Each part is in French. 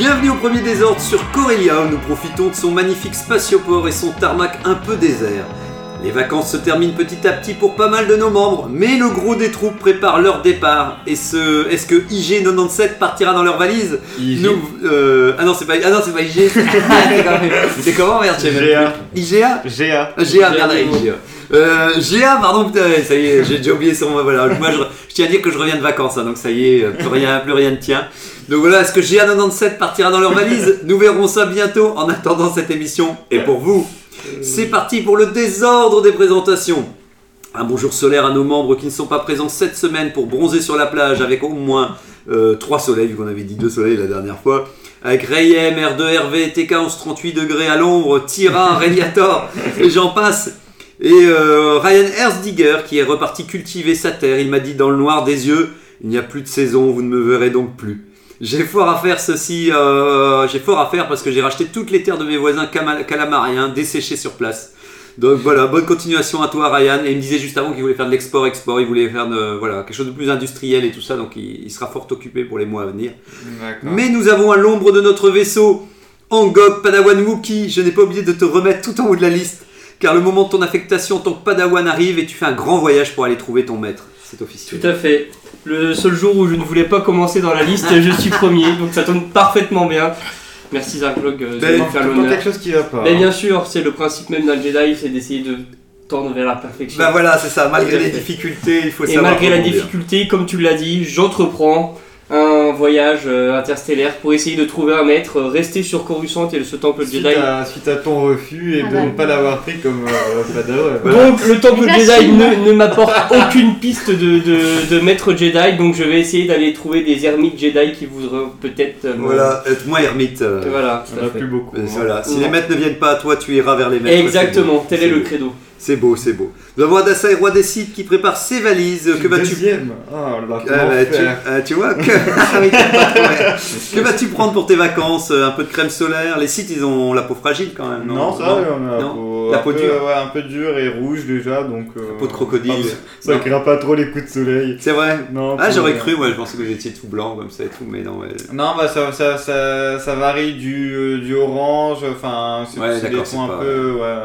Bienvenue au premier désordre sur Corellia où nous profitons de son magnifique spatioport et son tarmac un peu désert. Les vacances se terminent petit à petit pour pas mal de nos membres, mais le gros des troupes prépare leur départ. Et ce, est-ce que IG97 partira dans leur valise? IG. Nous- euh, Ah non, c'est pas, ah non, c'est pas IG. c'est comment, merde, je sais même GA. plus. IGA GA. GA, merde, avec GA. Euh, GA, pardon, putain, ça y est, j'ai déjà oublié son. Voilà, moi je, tiens à dire que je reviens de vacances, hein, donc ça y est, euh, plus rien, plus rien ne tient. Donc voilà, est-ce que GA97 partira dans leur valise? Nous verrons ça bientôt en attendant cette émission. Et pour vous, c'est parti pour le désordre des présentations. Un bonjour solaire à nos membres qui ne sont pas présents cette semaine pour bronzer sur la plage avec au moins euh, 3 soleils, vu qu'on avait dit 2 soleils la dernière fois. Avec Rayem, R2RV, TK 1138 degrés à l'ombre, Tira, Radiator, et j'en passe. Et euh, Ryan Herzdiger qui est reparti cultiver sa terre. Il m'a dit dans le noir des yeux Il n'y a plus de saison, vous ne me verrez donc plus. J'ai fort à faire ceci, euh, j'ai fort à faire parce que j'ai racheté toutes les terres de mes voisins calamariens desséchées sur place. Donc voilà, bonne continuation à toi Ryan. Et il me disait juste avant qu'il voulait faire de l'export-export, il voulait faire de, voilà, quelque chose de plus industriel et tout ça, donc il, il sera fort occupé pour les mois à venir. Mais nous avons à l'ombre de notre vaisseau Angok Padawan Wookie. Je n'ai pas oublié de te remettre tout en haut de la liste, car le moment de ton affectation en tant que Padawan arrive et tu fais un grand voyage pour aller trouver ton maître. C'est officiel. Tout à fait. Le seul jour où je ne voulais pas commencer dans la liste, je suis premier, donc ça tombe parfaitement bien. Merci Zarklog euh, de Ben, me faire l'honneur. quelque chose qui va pas. Mais bien sûr, c'est le principe même d'un Jedi, c'est d'essayer de tendre vers la perfection. Bah voilà, c'est ça. Malgré les difficultés, il faut Et savoir. malgré la difficulté, comme tu l'as dit, j'entreprends un voyage euh, interstellaire pour essayer de trouver un maître, euh, rester sur Coruscant et ce temple Suite Jedi. à, suite à ton refus et Ah de bah. ne pas l'avoir pris comme euh, Padawan. Donc le temple. Jedi ne, ne m'apporte aucune piste de, de, de maître Jedi, donc je vais essayer d'aller trouver des ermites Jedi qui voudront peut-être... euh, Voilà, être moins ermite. euh, Voilà, tout On à a fait. plus beaucoup. hein. voilà. Si Non. les maîtres ne viennent pas à toi, tu iras vers les maîtres. Exactement, tel est le credo. C'est beau, c'est beau. Nous avons Adassa et Roi des Sith qui prépare ses valises. Que vas-tu Ah, comment bah, tu, ah, tu vois que, Ah ouais. vas-tu prendre pour tes vacances? Un peu de crème solaire? Les sites ils ont la peau fragile quand même. Non, Non, ça, on a la Non? peau, La un peau peu, dure. Ouais, un peu dure et rouge déjà, donc. euh, peau de crocodile. ah, Ça Non. craint pas trop les coups de soleil. C'est vrai Non. Ah j'aurais cru, moi je pensais que étiez tout blanc comme ça et tout, mais non. ouais. Non, bah ça, ça, ça, ça varie du, euh, du orange, enfin, c'est Ouais, des c'est un peu, ouais,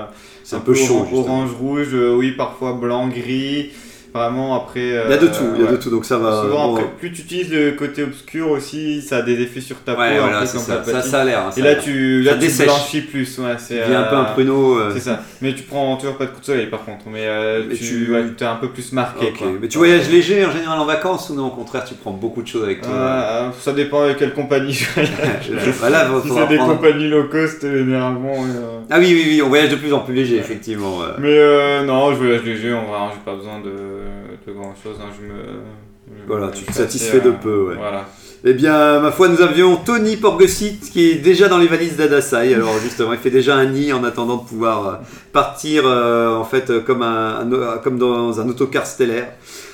C'est un peu chaud. orange, rouge, euh, oui, parfois blanc, gris. Vraiment, après. Il y a de tout, il y a ouais. de tout, donc ça va. Souvent, bon. après, plus tu utilises le côté obscur aussi, ça a des effets sur ta peau. Ouais, un voilà, ça. Ça, a l'air. hein, Et là, tu, là, tu blanchis plus, ouais, c'est. Un peu un euh, pruneau. euh, C'est ça. Mais tu prends toujours pas de coup de soleil par contre. Mais, euh, Mais tu, t'es un peu plus marqué. quoi. Mais tu voyages léger en général en vacances ou non Au contraire, tu prends beaucoup de choses avec toi. Ça dépend avec quelle compagnie je voyage. Voilà, Si c'est des compagnies low cost, généralement. Ah oui, oui, oui, on voyage de plus en plus léger, effectivement. Mais non, je voyage léger, on va, j'ai pas besoin de, grand chose. Hein, je me, je Voilà, me- tu te satisfais de peu, ouais. Voilà. Eh bien, ma foi, nous avions Tony Porgesit qui est déjà dans les valises d'Adasai. Alors, justement, il fait déjà un nid en attendant de pouvoir euh, partir, euh, en fait, euh, comme, un, un- comme dans un autocar stellaire.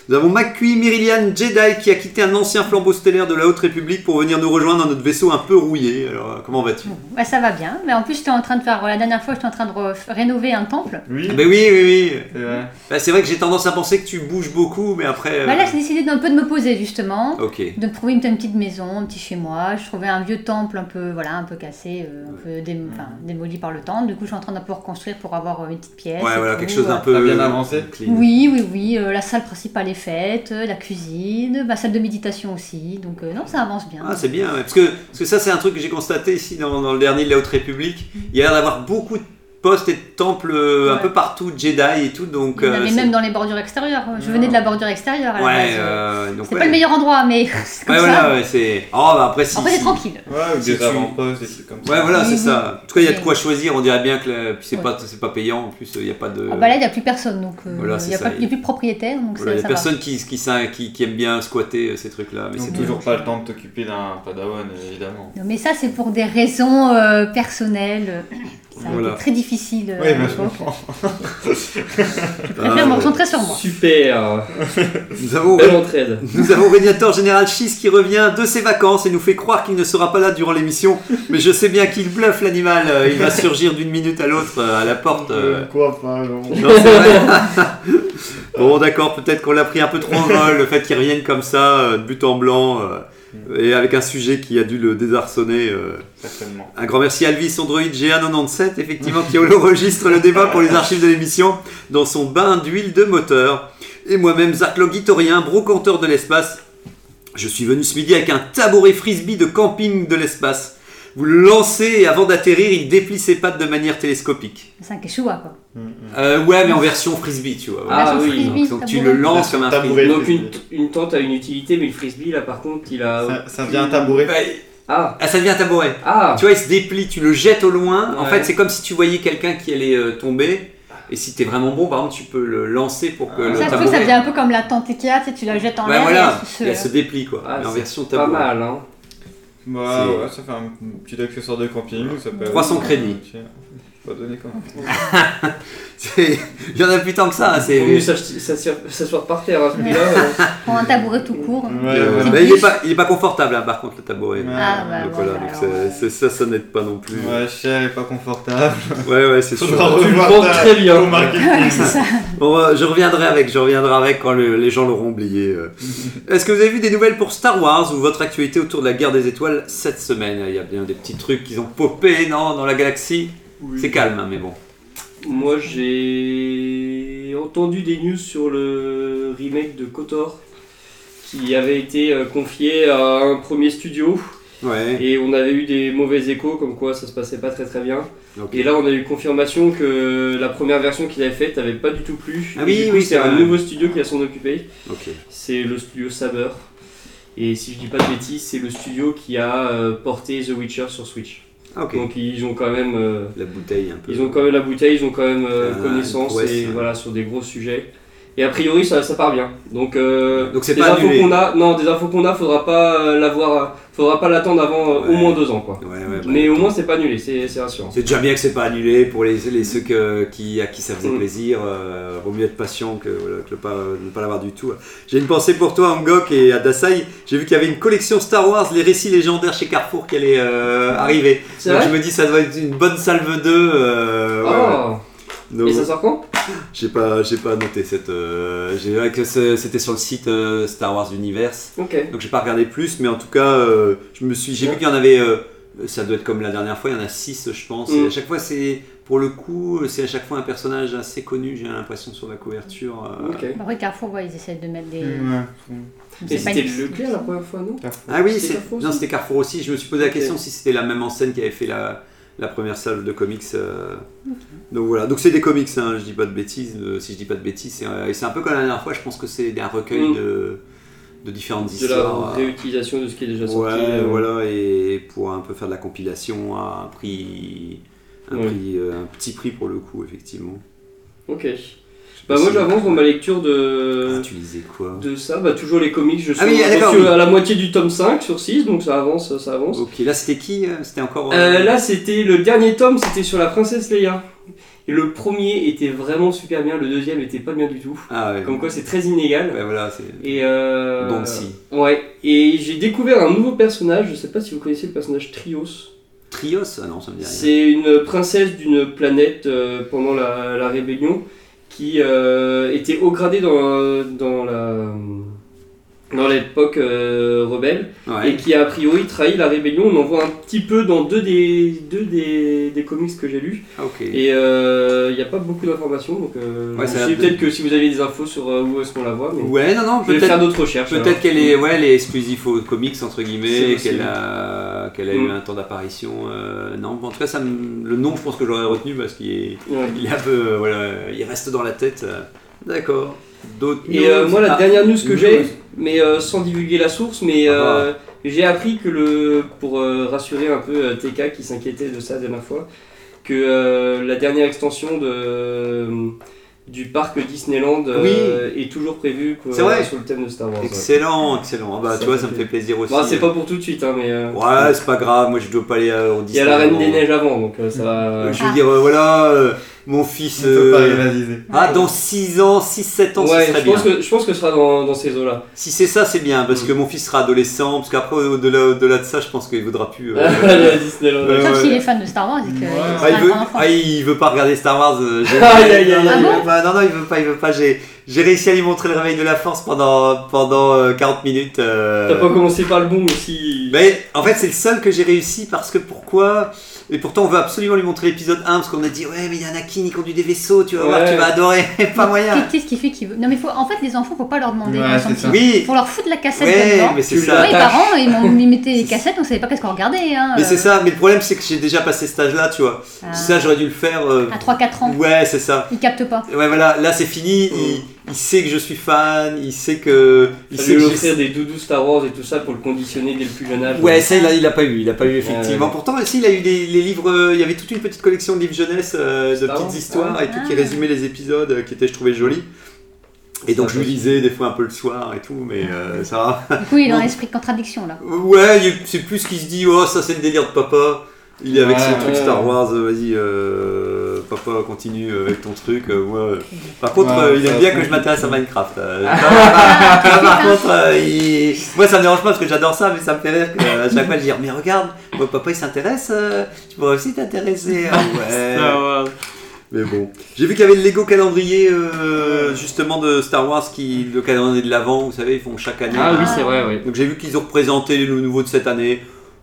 Nous avons McQueen Myrilian Jedi qui a quitté un ancien flambeau stellaire de la Haute République pour venir nous rejoindre dans notre vaisseau un peu rouillé. Alors, euh, comment vas-tu? Bah, ça va bien, mais en plus j'étais en train de faire, la dernière fois j'étais en train de rénover un temple. Oui, Ah ben oui, oui, oui. c'est vrai. Bah, c'est vrai que j'ai tendance à penser que tu bouges beaucoup, mais après... euh, Bah là j'ai décidé d'un peu de me poser justement, Ok. de me trouver une, une petite maison, un petit chez moi. Je trouvais un vieux temple un peu, voilà, un peu cassé, euh, un peu dé- enfin, démoli par le temps. Du coup je suis en train d'un peu reconstruire pour avoir euh, une petite pièce. Ouais, voilà, tout, quelque chose d'un peu... Bien avancé clean. Oui, oui, oui. euh, la salle principale est faite, euh, la cuisine, ma salle de méditation aussi. Donc euh, non, ça avance bien. Ah, c'est bien, ouais. parce, que, parce que ça, c'est un truc que j'ai constaté ici dans, dans le dernier de la Haute République. Il y a l'air d'avoir beaucoup de postes et de temples euh, un peu partout, Jedi et tout. Donc, Il y en euh, avait même dans les bordures extérieures. Je venais de la bordure extérieure à la Ouais, base. euh, donc C'est ouais. pas le meilleur endroit, mais c'est comme Ouais, ça. c'est. Oh, bah après, si. Après, c'est si- tranquille. Ouais, ou des tu- avant-postes, des trucs comme ça. Ouais, voilà, Oui, c'est oui. ça. En tout cas, il y a de quoi choisir. On dirait bien que la- c'est Ouais. pas, c'est pas payant. En plus, il n'y a pas de. Ah bah là, il n'y a plus personne, donc euh, Voilà, il n'y a, pas- plus de propriétaire, donc Voilà, il y ça, a personne qui, qui, qui, qui, qui aime bien squatter ces trucs-là. Mais Donc c'est toujours pas le temps de t'occuper d'un padawan, évidemment. Non, Mais ça, c'est pour des raisons personnelles. Ça a Voilà. été très difficile. euh, Oui, je comprends. Je préfère me concentrer sur moi. Super Nous avons, Belle entraide. nous avons Régnator Général Schiss qui revient de ses vacances et nous fait croire qu'il ne sera pas là durant l'émission. Mais je sais bien qu'il bluffe l'animal. Euh, Il va surgir d'une minute à l'autre euh, à la porte. Quoi pas, non. Non, c'est vrai. bon, d'accord, peut-être qu'on l'a pris un peu trop au vol, le fait qu'il revienne comme ça, de but en blanc, euh, et avec un sujet qui a dû le désarçonner. euh. Certainement. Un grand merci à Elvis Android GA97, effectivement, qui enregistre le débat pour les archives de l'émission dans son bain d'huile de moteur. Et moi-même, Zach Logitorien, brocanteur de l'espace. Je suis venu ce midi avec un tabouret frisbee de camping de l'espace. Vous le lancez et avant d'atterrir, il déplie ses pattes de manière télescopique. C'est un quechua, quoi. Euh, ouais, mais en version frisbee, tu vois. Ah oui, frisbee, Donc tu le lances comme un frisbee. Donc une, une tente a une utilité, mais le frisbee là par contre il a. Ça, ça devient un tabouret. Bah, Ah Ah, ça devient un tabouret. Ah Tu vois, il se déplie, tu le jettes au loin. En fait, c'est comme si tu voyais quelqu'un qui allait euh, tomber. Et si t'es vraiment bon, par exemple, tu peux le lancer pour que Ah. le Ça, tabouret. ça devient un peu comme la tente Ikea, tu sais, tu la jettes en Ouais, l'air voilà, et elle se- et elle se déplie quoi. Ah, en c'est version Pas tabouret. mal hein. Bah ouais, ça fait un petit accessoire de camping. Ça peut... 300 crédits. Pas donné quoi. C'est- Il y en a plus tant que ça. hein, C'est... Mieux s'asseoir par terre à euh. Prends un tabouret tout court. Ouais, ouais. mais il est pas, il est pas confortable hein, par contre le tabouret. Ah, bah, donc ouais, voilà, donc alors, c'est- c'est- ça, ça n'aide pas non plus. Ouais, cher et pas confortable. Ouais, ouais, c'est sûr. Tu le vends très bien. marketing. C'est ça. Bon, euh, je reviendrai avec, je reviendrai avec quand le- les gens l'auront oublié. euh. Est-ce que vous avez vu des nouvelles pour Star Wars ou votre actualité autour de la guerre des étoiles cette semaine? Il y a bien des petits trucs qui ont popé, non, dans la galaxie? C'est calme, hein, mais bon. Moi j'ai entendu des news sur le remake de KOTOR qui avait été euh, confié à un premier studio Ouais. et on avait eu des mauvais échos comme quoi ça se passait pas très très bien. Et là on a eu confirmation que la première version qu'il avait faite avait pas du tout plu. Ah oui, oui, c'est un nouveau studio qui va s'en occuper. C'est le studio Saber. Et si je dis pas de bêtises, c'est le studio qui a euh, porté The Witcher sur Switch. Ah. Donc ils ont quand même euh, La bouteille un peu. ils ont quand même la bouteille, ils ont quand même euh, connaissance et ouais. voilà sur des gros sujets. Et a priori ça, ça part bien. Donc, euh, Donc c'est des pas infos annulé. qu'on a, non des infos qu'on a, faudra pas euh, l'avoir, faudra pas l'attendre avant euh, au Ouais. moins deux ans quoi. Ouais, ouais, bah, Mais au moins c'est pas annulé, c'est c'est rassurant. C'est déjà bien que c'est pas annulé pour les, les ceux que, qui, à qui ça faisait Mm. plaisir. Euh, vaut mieux être patient que, voilà, que le pas, ne pas l'avoir du tout. J'ai une pensée pour toi, Angok et Adasai. J'ai vu qu'il y avait une collection Star Wars, les récits légendaires chez Carrefour qui allait euh, arriver. C'est Donc vrai je me dis ça doit être une bonne salve 2. Euh, ouais, ouais. Oh. Donc, Et ça sort quand? j'ai pas, j'ai pas noté cette. euh, j'ai vu que c'était sur le site euh, Star Wars Universe. Donc j'ai pas regardé plus, mais en tout cas, euh, je me suis, j'ai vu qu'il y en avait. euh, ça doit être comme la dernière fois, il y en a 6 je pense. Et Mm. à chaque fois, c'est pour le coup, c'est à chaque fois un personnage assez connu. J'ai l'impression sur la couverture. euh. Ok. Après, Carrefour, ouais, ils essaient de mettre des. C'est Et c'était une- Leclerc la première fois, non Ah oui, C'était Carrefour non, aussi c'était Carrefour aussi. Je me suis posé la question si c'était la même enseigne qui avait fait la, la première salle de comics. euh. Donc voilà, donc c'est des comics, hein, je dis pas de bêtises. euh, si je dis pas de bêtises, c'est euh, et c'est un peu comme la dernière fois. Je pense que c'est un recueil Mm. de, de différentes De la histoires. euh. réutilisation de ce qui est déjà Ouais, sorti. euh, voilà, et pour un peu faire de la compilation à un prix, un, Ouais. prix, euh, un petit prix pour le coup, effectivement. Ok. Bah moi j'avance dans ma lecture de... Ah, tu lisais quoi? de ça, bah toujours les comics, je suis, Ah oui, oui. à la moitié du tome 5 sur 6, donc ça avance, ça avance. Ok, là c'était qui euh, C'était encore. Euh, là c'était le dernier tome, c'était sur la princesse Leia. Et le premier était vraiment super bien, le deuxième était pas bien du tout. Ah ouais. Comme quoi c'est très inégal. Ouais, voilà, c'est. Et euh... Donc si. Ouais, et j'ai découvert un nouveau personnage, je sais pas si vous connaissez le personnage Trios. Trios? Ah non, ça me dit rien. C'est une princesse d'une planète euh, pendant la, la rébellion qui euh, était haut gradée dans, dans la dans l'époque euh, rebelle Ouais. et qui a priori trahi la rébellion. On en voit un petit peu dans deux des, deux des, des comics que j'ai lus. Ah. Et il n'y a pas beaucoup d'informations, donc euh, Ouais, peut-être que si vous avez des infos sur euh, où est-ce qu'on la voit, mais Ouais, non, non, vais faire peut-être. d'autres recherches. Peut-être qu'elle est, ouais, elle est exclusive aux comics entre guillemets, qu'elle a, qu'elle a eu Mm. un temps d'apparition. euh, non, en tout cas, ça me- le nom, je pense que j'aurais retenu parce qu'il est, Ouais. il est un peu, euh, voilà, il reste dans la tête. euh. D'accord. D'autres. Et euh, news? moi, la Ah, dernière news que j'ai, mais euh, sans divulguer la source, mais Ah. euh, j'ai appris que le, pour euh, rassurer un peu TK qui s'inquiétait de ça la dernière fois, que la dernière extension de, du parc Disneyland euh, est toujours prévu quoi, C'est vrai. sur le thème de Star Wars. ouais. Excellent, excellent. Ah bah, tu vois, ça me fait plaisir aussi. Bon, c'est pas pour tout de suite, hein, mais euh, Ouais, c'est pas grave, moi je dois pas aller euh, au il y a la Reine des Disneyland. Neiges avant, donc ça va. Je veux dire, voilà, mon fils. On peut pas euh. Ah, dans 6 ans, 6-7 ans, ouais, ce serait je bien. pense, que, je pense que ce sera dans, dans ces eaux-là. Si c'est ça, c'est bien, parce Mm. que mon fils sera adolescent, parce qu'après, au-delà au-delà de ça, je pense qu'il voudra plus. euh, Aller à Disneyland. Ouais, Sauf ouais. s'il est fan de Star Wars et que Ouais. Ah, il un veut, ah, il veut pas regarder Star Wars. euh, j'ai- Aïe, aïe, aïe, Ah pas, non, non, il veut pas, il veut pas. J'ai, réussi à lui montrer le réveil de la force pendant, pendant euh, 40 minutes. euh, T'as pas commencé par le bon aussi. Mais en fait, c'est le seul que j'ai réussi parce que pourquoi Et pourtant, on veut absolument lui montrer l'épisode 1 parce qu'on a dit, ouais, mais il y a Anakin, il conduit des vaisseaux, tu vas voir, tu vas adorer. pas moyen. Qu'est-ce qui fait qu'il veut? Non, mais faut... en fait, les enfants, faut pas leur demander. Ouais, quand ils sont c'est ça. Oui, Faut leur foutre la cassette ouais, dedans. mais c'est ça. L'attaches. parents, ils m'ont ils mettaient les cassettes, on savait pas qu'est-ce qu'on regardait. Hein, Mais euh, c'est ça, mais le problème c'est que j'ai déjà passé cet âge-là, tu vois. Ah. Ça, j'aurais dû le faire. euh, À 3-4 ans, Ouais, c'est ça. ils captent pas. Ouais, voilà, là c'est fini. Il, il sait que je suis fan, il sait que. Il sait lui que offrir des doudous Star Wars et tout ça pour le conditionner dès le plus jeune âge. Ouais, ça il a, il a pas eu, il a pas eu effectivement. Ouais. Pourtant, aussi, il a eu des les livres. euh, Il y avait toute une petite collection de livres jeunesse, euh, de Star Wars. petites histoires et tout qui Ah. résumaient les épisodes, euh, qui étaient, je trouvais, jolis. Et donc je lui lisais des fois un peu le soir et tout, mais euh, ça va. Du coup, il est dans l'esprit de contradiction là. Ouais, il- c'est plus ce qu'il se dit, oh ça c'est le délire de papa. Il est avec Ouais, son truc. Star Wars, euh, vas-y, euh, papa continue avec ton truc. euh, moi. Par contre, Ouais, euh, il aime bien que je m'intéresse à Minecraft. euh. Par contre, euh, il- moi ça me dérange pas parce que j'adore ça, mais ça me fait rire qu'à chaque fois je dis, mais regarde, moi, papa il s'intéresse, euh, tu pourrais aussi t'intéresser. Ah ouais. Mais bon, j'ai vu qu'il y avait le Lego calendrier euh, justement de Star Wars, qui, le calendrier de l'avant, vous savez, ils font chaque année. Ah oui, c'est vrai, oui. Donc j'ai vu qu'ils ont représenté le nouveau de cette année.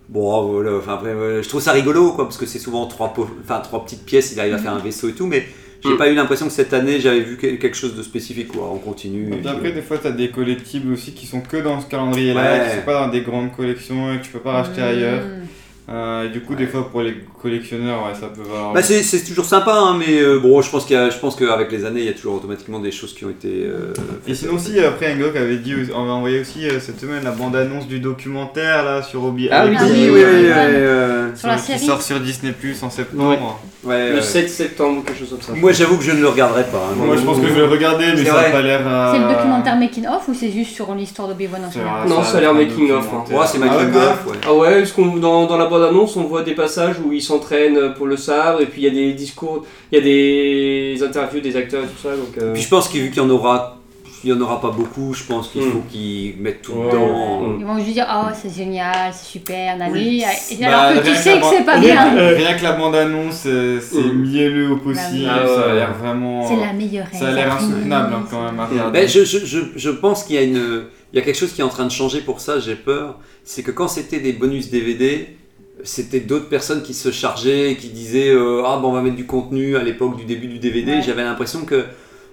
Bon, voilà, enfin après, ouais, je trouve ça rigolo, quoi, parce que c'est souvent trois, po- enfin, trois petites pièces, il arrive à faire un vaisseau et tout, mais j'ai Mm. pas eu l'impression que cette année j'avais vu que- quelque chose de spécifique, quoi. On continue. et après, des fois, t'as des collectibles aussi qui sont que dans ce calendrier-là, Ouais. qui sont pas dans des grandes collections et que tu peux pas racheter ailleurs. Euh, et du coup, des fois, pour les collectionneurs, ouais, ça peut valoir. Bah, c'est, toujours sympa, hein, mais euh, bon, je pense, qu'il y a, je pense qu'avec les années, il y a toujours automatiquement des choses qui ont été. euh, Et sinon aussi, après, Angok avait dit, on va envoyer aussi euh, cette semaine la bande-annonce du documentaire là sur Obi. Ah oui, Ah Oui, oui, oui, oui, euh, Sur la qui série. sort sur Disney Plus en septembre. ouais, Le ouais. 7 septembre quelque chose comme ça. Moi, j'avoue que je ne le regarderai pas. hein. Moi, je pense que je vais le regarder, mais ça vrai. a pas l'air. euh, C'est le documentaire Making of ou c'est juste sur l'histoire d'Obi-Wan en Non, ça a l'air être un making of, hein. Ouais, c'est Ah ouais, making quand même. of, ouais. Ah ouais, qu'on dans, dans la bande annonce, on voit des passages où ils s'entraînent pour le sabre et puis il y a des discours, il y a des interviews des acteurs et tout ça. Donc, euh, Puis je pense qu'il vu qu'il y en aura, il y en aura pas beaucoup. Je pense qu'il Mm. faut qu'ils mettent tout Ouais. dedans. Mm. Ils vont juste dire Oh, c'est génial, c'est super, Nani. Oui. Bah, Alors que tu rien sais la que c'est pas bien. Rien, rien que la bande-annonce, euh, c'est Mm. mielleux au possible, Bah oui. ça a l'air vraiment. C'est la meilleure Ça a l'air insoutenable hein, quand même à regarder. Ben, je, je, je, je pense qu'il y a une, il y a quelque chose qui est en train de changer pour ça. J'ai peur. C'est que quand c'était des bonus DVD, c'était d'autres personnes qui se chargeaient et qui disaient euh, ah bon on va mettre du contenu à l'époque du début du DVD. Ouais. J'avais l'impression que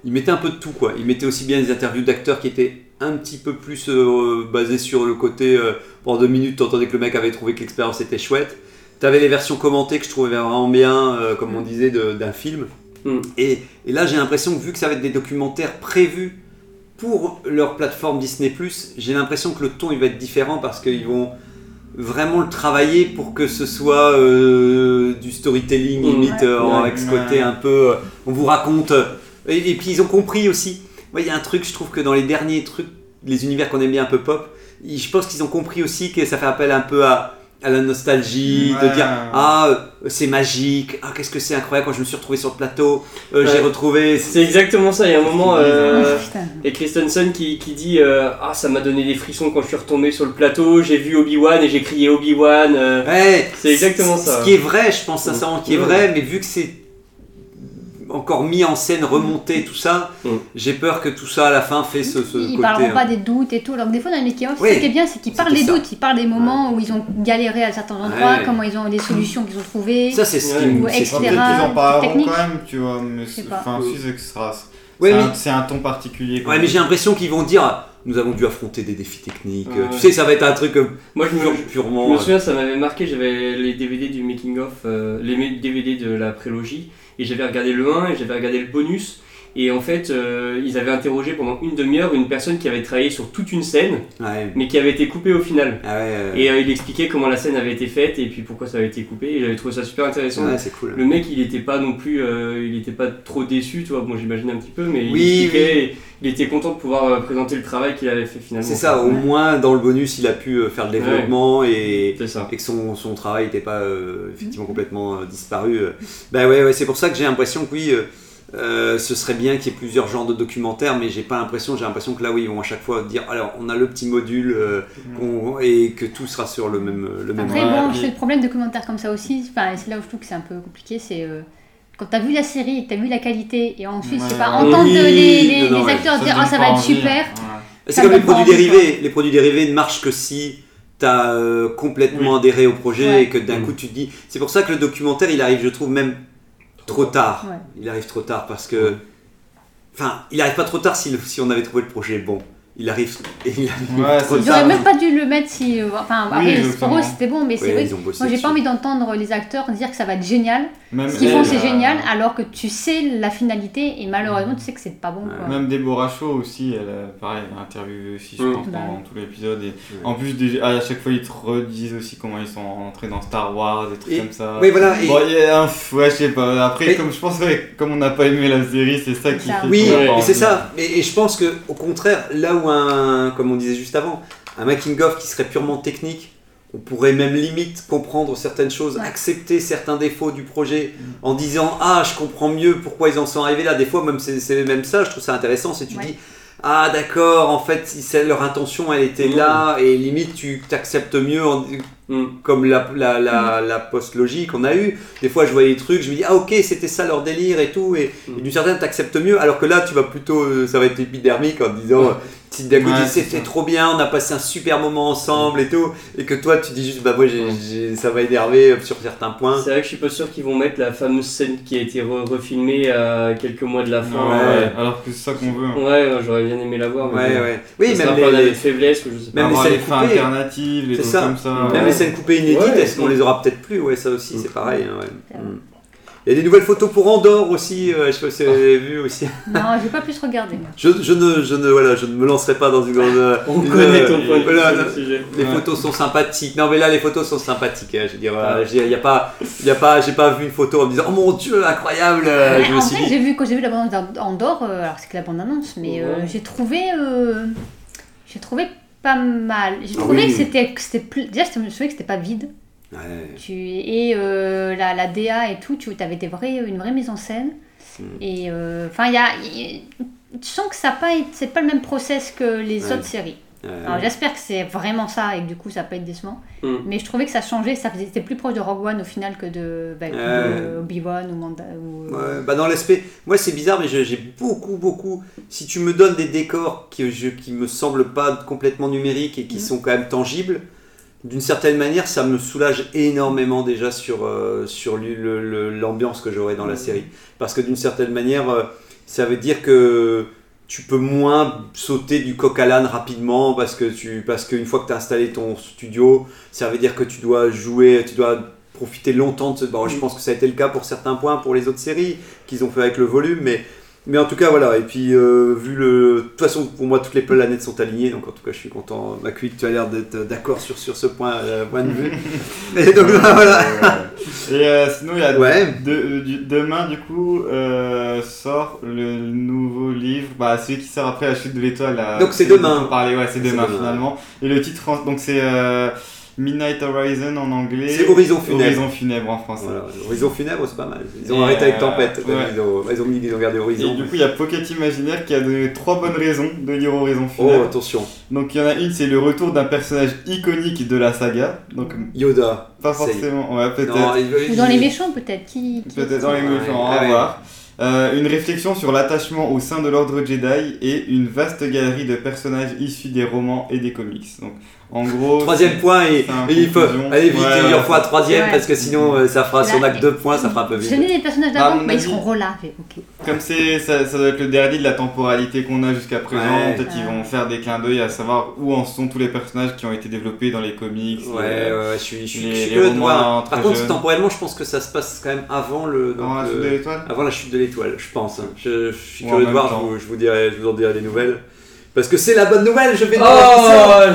ils mettaient un peu de tout quoi. Ils mettaient aussi bien des interviews d'acteurs qui étaient un petit peu plus euh, basées sur le côté euh, pendant deux minutes t'entendais que le mec avait trouvé que l'expérience était chouette. T'avais les versions commentées que je trouvais vraiment bien, euh, comme on disait, de- d'un film. Mm. Et, et là, j'ai l'impression que vu que ça va être des documentaires prévus pour leur plateforme Disney+, j'ai l'impression que le ton il va être différent parce qu'ils vont vraiment le travailler pour que ce soit euh, du storytelling Mm. limite euh, avec ce Ouais. côté un peu euh, on vous raconte euh, et, et puis ils ont compris aussi Ouais, il y a un truc je trouve que dans les derniers trucs les univers qu'on aime bien un peu pop je pense qu'ils ont compris aussi que ça fait appel un peu à, à la nostalgie de dire ah euh, c'est magique ah qu'est-ce que c'est incroyable quand je me suis retrouvé sur le plateau euh, j'ai retrouvé c'est exactement ça. Il y a un moment. euh, Putain. Et Christensen qui, qui dit euh, Ah, ça m'a donné des frissons quand je suis retombé sur le plateau, j'ai vu Obi-Wan et j'ai crié Obi-Wan. euh. Ouais, C'est exactement ça. Ce qui est vrai, je pense sincèrement qui est Ouais. vrai, mais vu que c'est encore mis en scène, remonté, tout ça, Mm. j'ai peur que tout ça à la fin fait ce, ce Ils côté. parleront hein. pas des doutes et tout. Alors que des fois, dans les Oui. ce qui est bien, c'est qu'ils parlent des ça. doutes. Ils parlent des moments où ils ont galéré à certains endroits, Ouais. comment ils ont des solutions qu'ils ont trouvées. Ça, c'est ce qui Ouais. me- etc. Qu'ils en parleront quand même, tu vois, mais c'est- pas. enfin, si, c'est que ce sera. Ouais, c'est mais- un- c'est un ton particulier. Ouais, mais j'ai l'impression qu'ils vont dire nous avons dû affronter des défis techniques. Ouais. Tu sais, ça va être un truc euh, Moi, je me, pur- je purement. me euh, souviens, ça m'avait marqué. J'avais les DVD du making of, euh, les DVD de la prélogie, et j'avais regardé le 1 et j'avais regardé le bonus. Et en fait, euh, ils avaient interrogé pendant une demi-heure une personne qui avait travaillé sur toute une scène, Ouais. mais qui avait été coupée au final. Ah ouais, Et euh, il expliquait comment la scène avait été faite et puis pourquoi ça avait été coupé. Et j'avais trouvé ça super intéressant. cool. Le mec, il était pas non plus, euh, il était pas trop déçu, tu vois. Bon, j'imagine un petit peu, mais il Oui, il était content de pouvoir présenter le travail qu'il avait fait finalement. C'est ça, au moins dans le bonus, il a pu faire le développement et, que son, son travail n'était pas effectivement complètement disparu. Bah ouais, ouais c'est pour ça que j'ai l'impression que oui, euh, euh, ce serait bien qu'il y ait plusieurs genres de documentaires, mais j'ai pas l'impression, j'ai l'impression que là, oui, ils vont à chaque fois dire alors on a le petit module euh, qu'on- et que tout sera sur le même, le même Après, bon, c'est le problème de commentaires comme ça aussi. Enfin, c'est là où je trouve que c'est un peu compliqué. C'est euh, quand t'as vu la série, et que t'as vu la qualité, et ensuite, je sais Ouais. pas, entendre Oui, les, les- non, non, les ouais, acteurs Ça dire Ah, ça va être envie. super. Ouais. C'est Ça comme me les produits dérivés. Les produits dérivés ne marchent que si tu as complètement adhéré au projet Ouais. et que d'un Mm. coup tu te dis. C'est pour ça que le documentaire il arrive, je trouve, même trop tard. Ouais. Il arrive trop tard parce que. Enfin, il arrive pas trop tard si, le- si on avait trouvé le projet bon. Il arrive. et il arrive Ouais, trop même pas dû le mettre si. euh, Enfin, Oui, après, exactement. pour eux, c'était bon, mais c'est Ouais, vrai. Moi, j'ai pas envie d'entendre les acteurs dire que ça va être génial. Même Ce qu'ils font, c'est euh, génial, alors que tu sais la finalité, et malheureusement, tu sais que c'est pas bon. quoi. Même Déborah Shaw aussi, elle a, pareil, elle a interviewé aussi, je Mm. pense, Bah pendant oui. tout l'épisode. Et en plus, à chaque fois, ils te redisent aussi comment ils sont entrés dans Star Wars, des trucs Et- comme ça. Oui, voilà. et- Bon, un- ouais, je sais pas. Après, Mais- comme je pense, ouais, comme on n'a pas aimé la série, c'est ça qui Ça. fait Oui, c'est ça. Et je pense que au contraire, là où un, comme on disait juste avant, un making of qui serait purement technique, on pourrait même limite comprendre certaines choses, Ouais. accepter certains défauts du projet en disant ah je comprends mieux pourquoi ils en sont arrivés là. Des fois même c'est c'est même ça, je trouve ça intéressant. Si tu Ouais. dis ah d'accord, en fait si c'est leur intention elle était Mm. là et limite tu t'acceptes mieux en- Mm. comme la, la, la, la post-logie qu'on a eu. Des fois, je voyais des trucs, je me dis, ah ok, c'était ça leur délire et tout, et, Mm. et d'une certaine, t'acceptes mieux, alors que là, tu vas plutôt, euh, ça va être épidermique en disant, euh, si d'un coup, Ouais, c'était trop bien, on a passé un super moment ensemble et tout, et que toi, tu dis juste, bah moi, j'ai- j'ai- ça va énerver sur certains points. C'est vrai que je suis pas sûr qu'ils vont mettre la fameuse scène qui a été re- refilmée à quelques mois de la fin. Ouais, Ouais. alors que c'est ça qu'on veut. hein. Ouais, ouais, j'aurais bien aimé la voir. mais Ouais, ouais. Oui, même les, les- de faiblesse ou je sais pas. Même les les fins alternatives, les trucs ça. comme ça. même Ouais. les scènes coupées inédites, Ouais, est-ce qu'on ouais. les aura peut-être plus? Ouais, ça aussi, Mm. c'est pareil. hein, ouais. Mm. Il y a des nouvelles photos pour Andorre aussi, euh, je sais pas si vous avez vu aussi. Non, je vais pas plus regarder. moi. Je, je ne, je, ne, voilà, je ne me lancerai pas dans une grande. euh, On une, connaît euh, ton point de vue voilà, sur là, le sujet. Les Ouais. photos sont sympathiques. Non, mais là, les photos sont sympathiques. hein, je veux dire, Ah. il y a pas, y a pas, j'ai pas vu une photo en me disant, oh mon dieu, incroyable. euh, je me en suis vrai, dit. j'ai vu quand j'ai vu la bande d'Andorre, euh, alors c'est que la bande annonce, mais euh, Ouais. j'ai trouvé, euh, j'ai trouvé pas mal. J'ai Ah trouvé oui. que c'était, que c'était plus, déjà je me souviens que c'était pas vide. Ouais. Tu et euh, la, la DA et tout, tu avais des vrais, une vraie mise en scène. Mm. Et euh, enfin, il y a, tu sens que ça pas, c'est pas le même process que les Ouais. autres séries. Euh, Alors j'espère que c'est vraiment ça et que du coup ça pas être décevant. Mm. Mais je trouvais que ça changeait, ça faisait, c'était plus proche de Rogue One au final que de, bah, de Obi-Wan ou Manda. Ou, Ouais, bah dans l'aspect, moi c'est bizarre, mais j'ai beaucoup, beaucoup. Si tu me donnes des décors qui, je, qui me semblent pas complètement numériques et qui Mhm. sont quand même tangibles, d'une certaine manière, ça me soulage énormément déjà sur, euh, sur l'ambiance que j'aurai dans la Mhm. série. Parce que d'une certaine manière, euh, ça veut dire que tu peux moins sauter du coq à l'âne rapidement parce que tu parce qu'une fois que tu as installé ton studio, ça veut dire que tu dois jouer, tu dois profiter longtemps de ce... Bon, je pense que ça a été le cas pour certains points pour les autres séries qu'ils ont fait avec le volume, mais mais en tout cas voilà. Et puis euh, vu le, de toute façon pour moi toutes les planètes sont alignées, donc en tout cas je suis content. Macui, tu as l'air d'être d'accord sur sur ce point euh, point de vue. Et donc voilà. Et euh, sinon, il y a Ouais. de- euh, demain, du coup, euh, sort le nouveau livre, bah, celui qui sort après la chute de l'étoile. Donc c'est demain. on parlait, ouais, c'est demain, demain. finalement. Et le titre, donc c'est euh, Midnight Horizon en anglais. C'est Horizon funèbre. Horizon funèbre en français. Voilà, Horizon funèbre, c'est pas mal. Ils ont Et, arrêté avec euh, Tempête. ouais. Ils, ont, ils ont mis, ils ont gardé Et Horizon. du coup, il y a Pocket Imaginaire qui a donné trois bonnes raisons de lire Horizon oh, funèbre. attention. Donc il y en a une, c'est le retour d'un personnage iconique de la saga. Donc Yoda. pas forcément, ouais, peut-être. Ou dans les méchants peut-être. Qui, qui- Peut-être dans les Ouais, méchants, on va ouais. voir. Euh, une réflexion sur l'attachement au sein de l'ordre Jedi et une vaste galerie de personnages issus des romans et des comics. Donc En gros. Troisième point et, et il faut aller vite Ouais, et il en faut un ouais, troisième Ouais. parce que sinon euh, ça fera si on a que deux points ça fera un peu vite. connais les personnages À d'avant, bah, ils seront relavés. Comme c'est, ça, ça doit être le dernier de la temporalité qu'on a jusqu'à présent, Ouais. peut-être qu'ils Ouais. vont faire des clins d'œil à savoir où en sont tous les personnages qui ont été développés dans les comics. Ouais, ouais, les- ouais, je suis, je suis, les- je suis les curieux de romans voir. très Par contre, jeunes. temporellement, je pense que ça se passe quand même avant le. donc, Avant la chute de l'étoile avant la chute de l'étoile, je pense. hein. Je, je suis curieux de voir, je vous, je vous en dirai des nouvelles. Parce que c'est la bonne nouvelle, je vais Oh,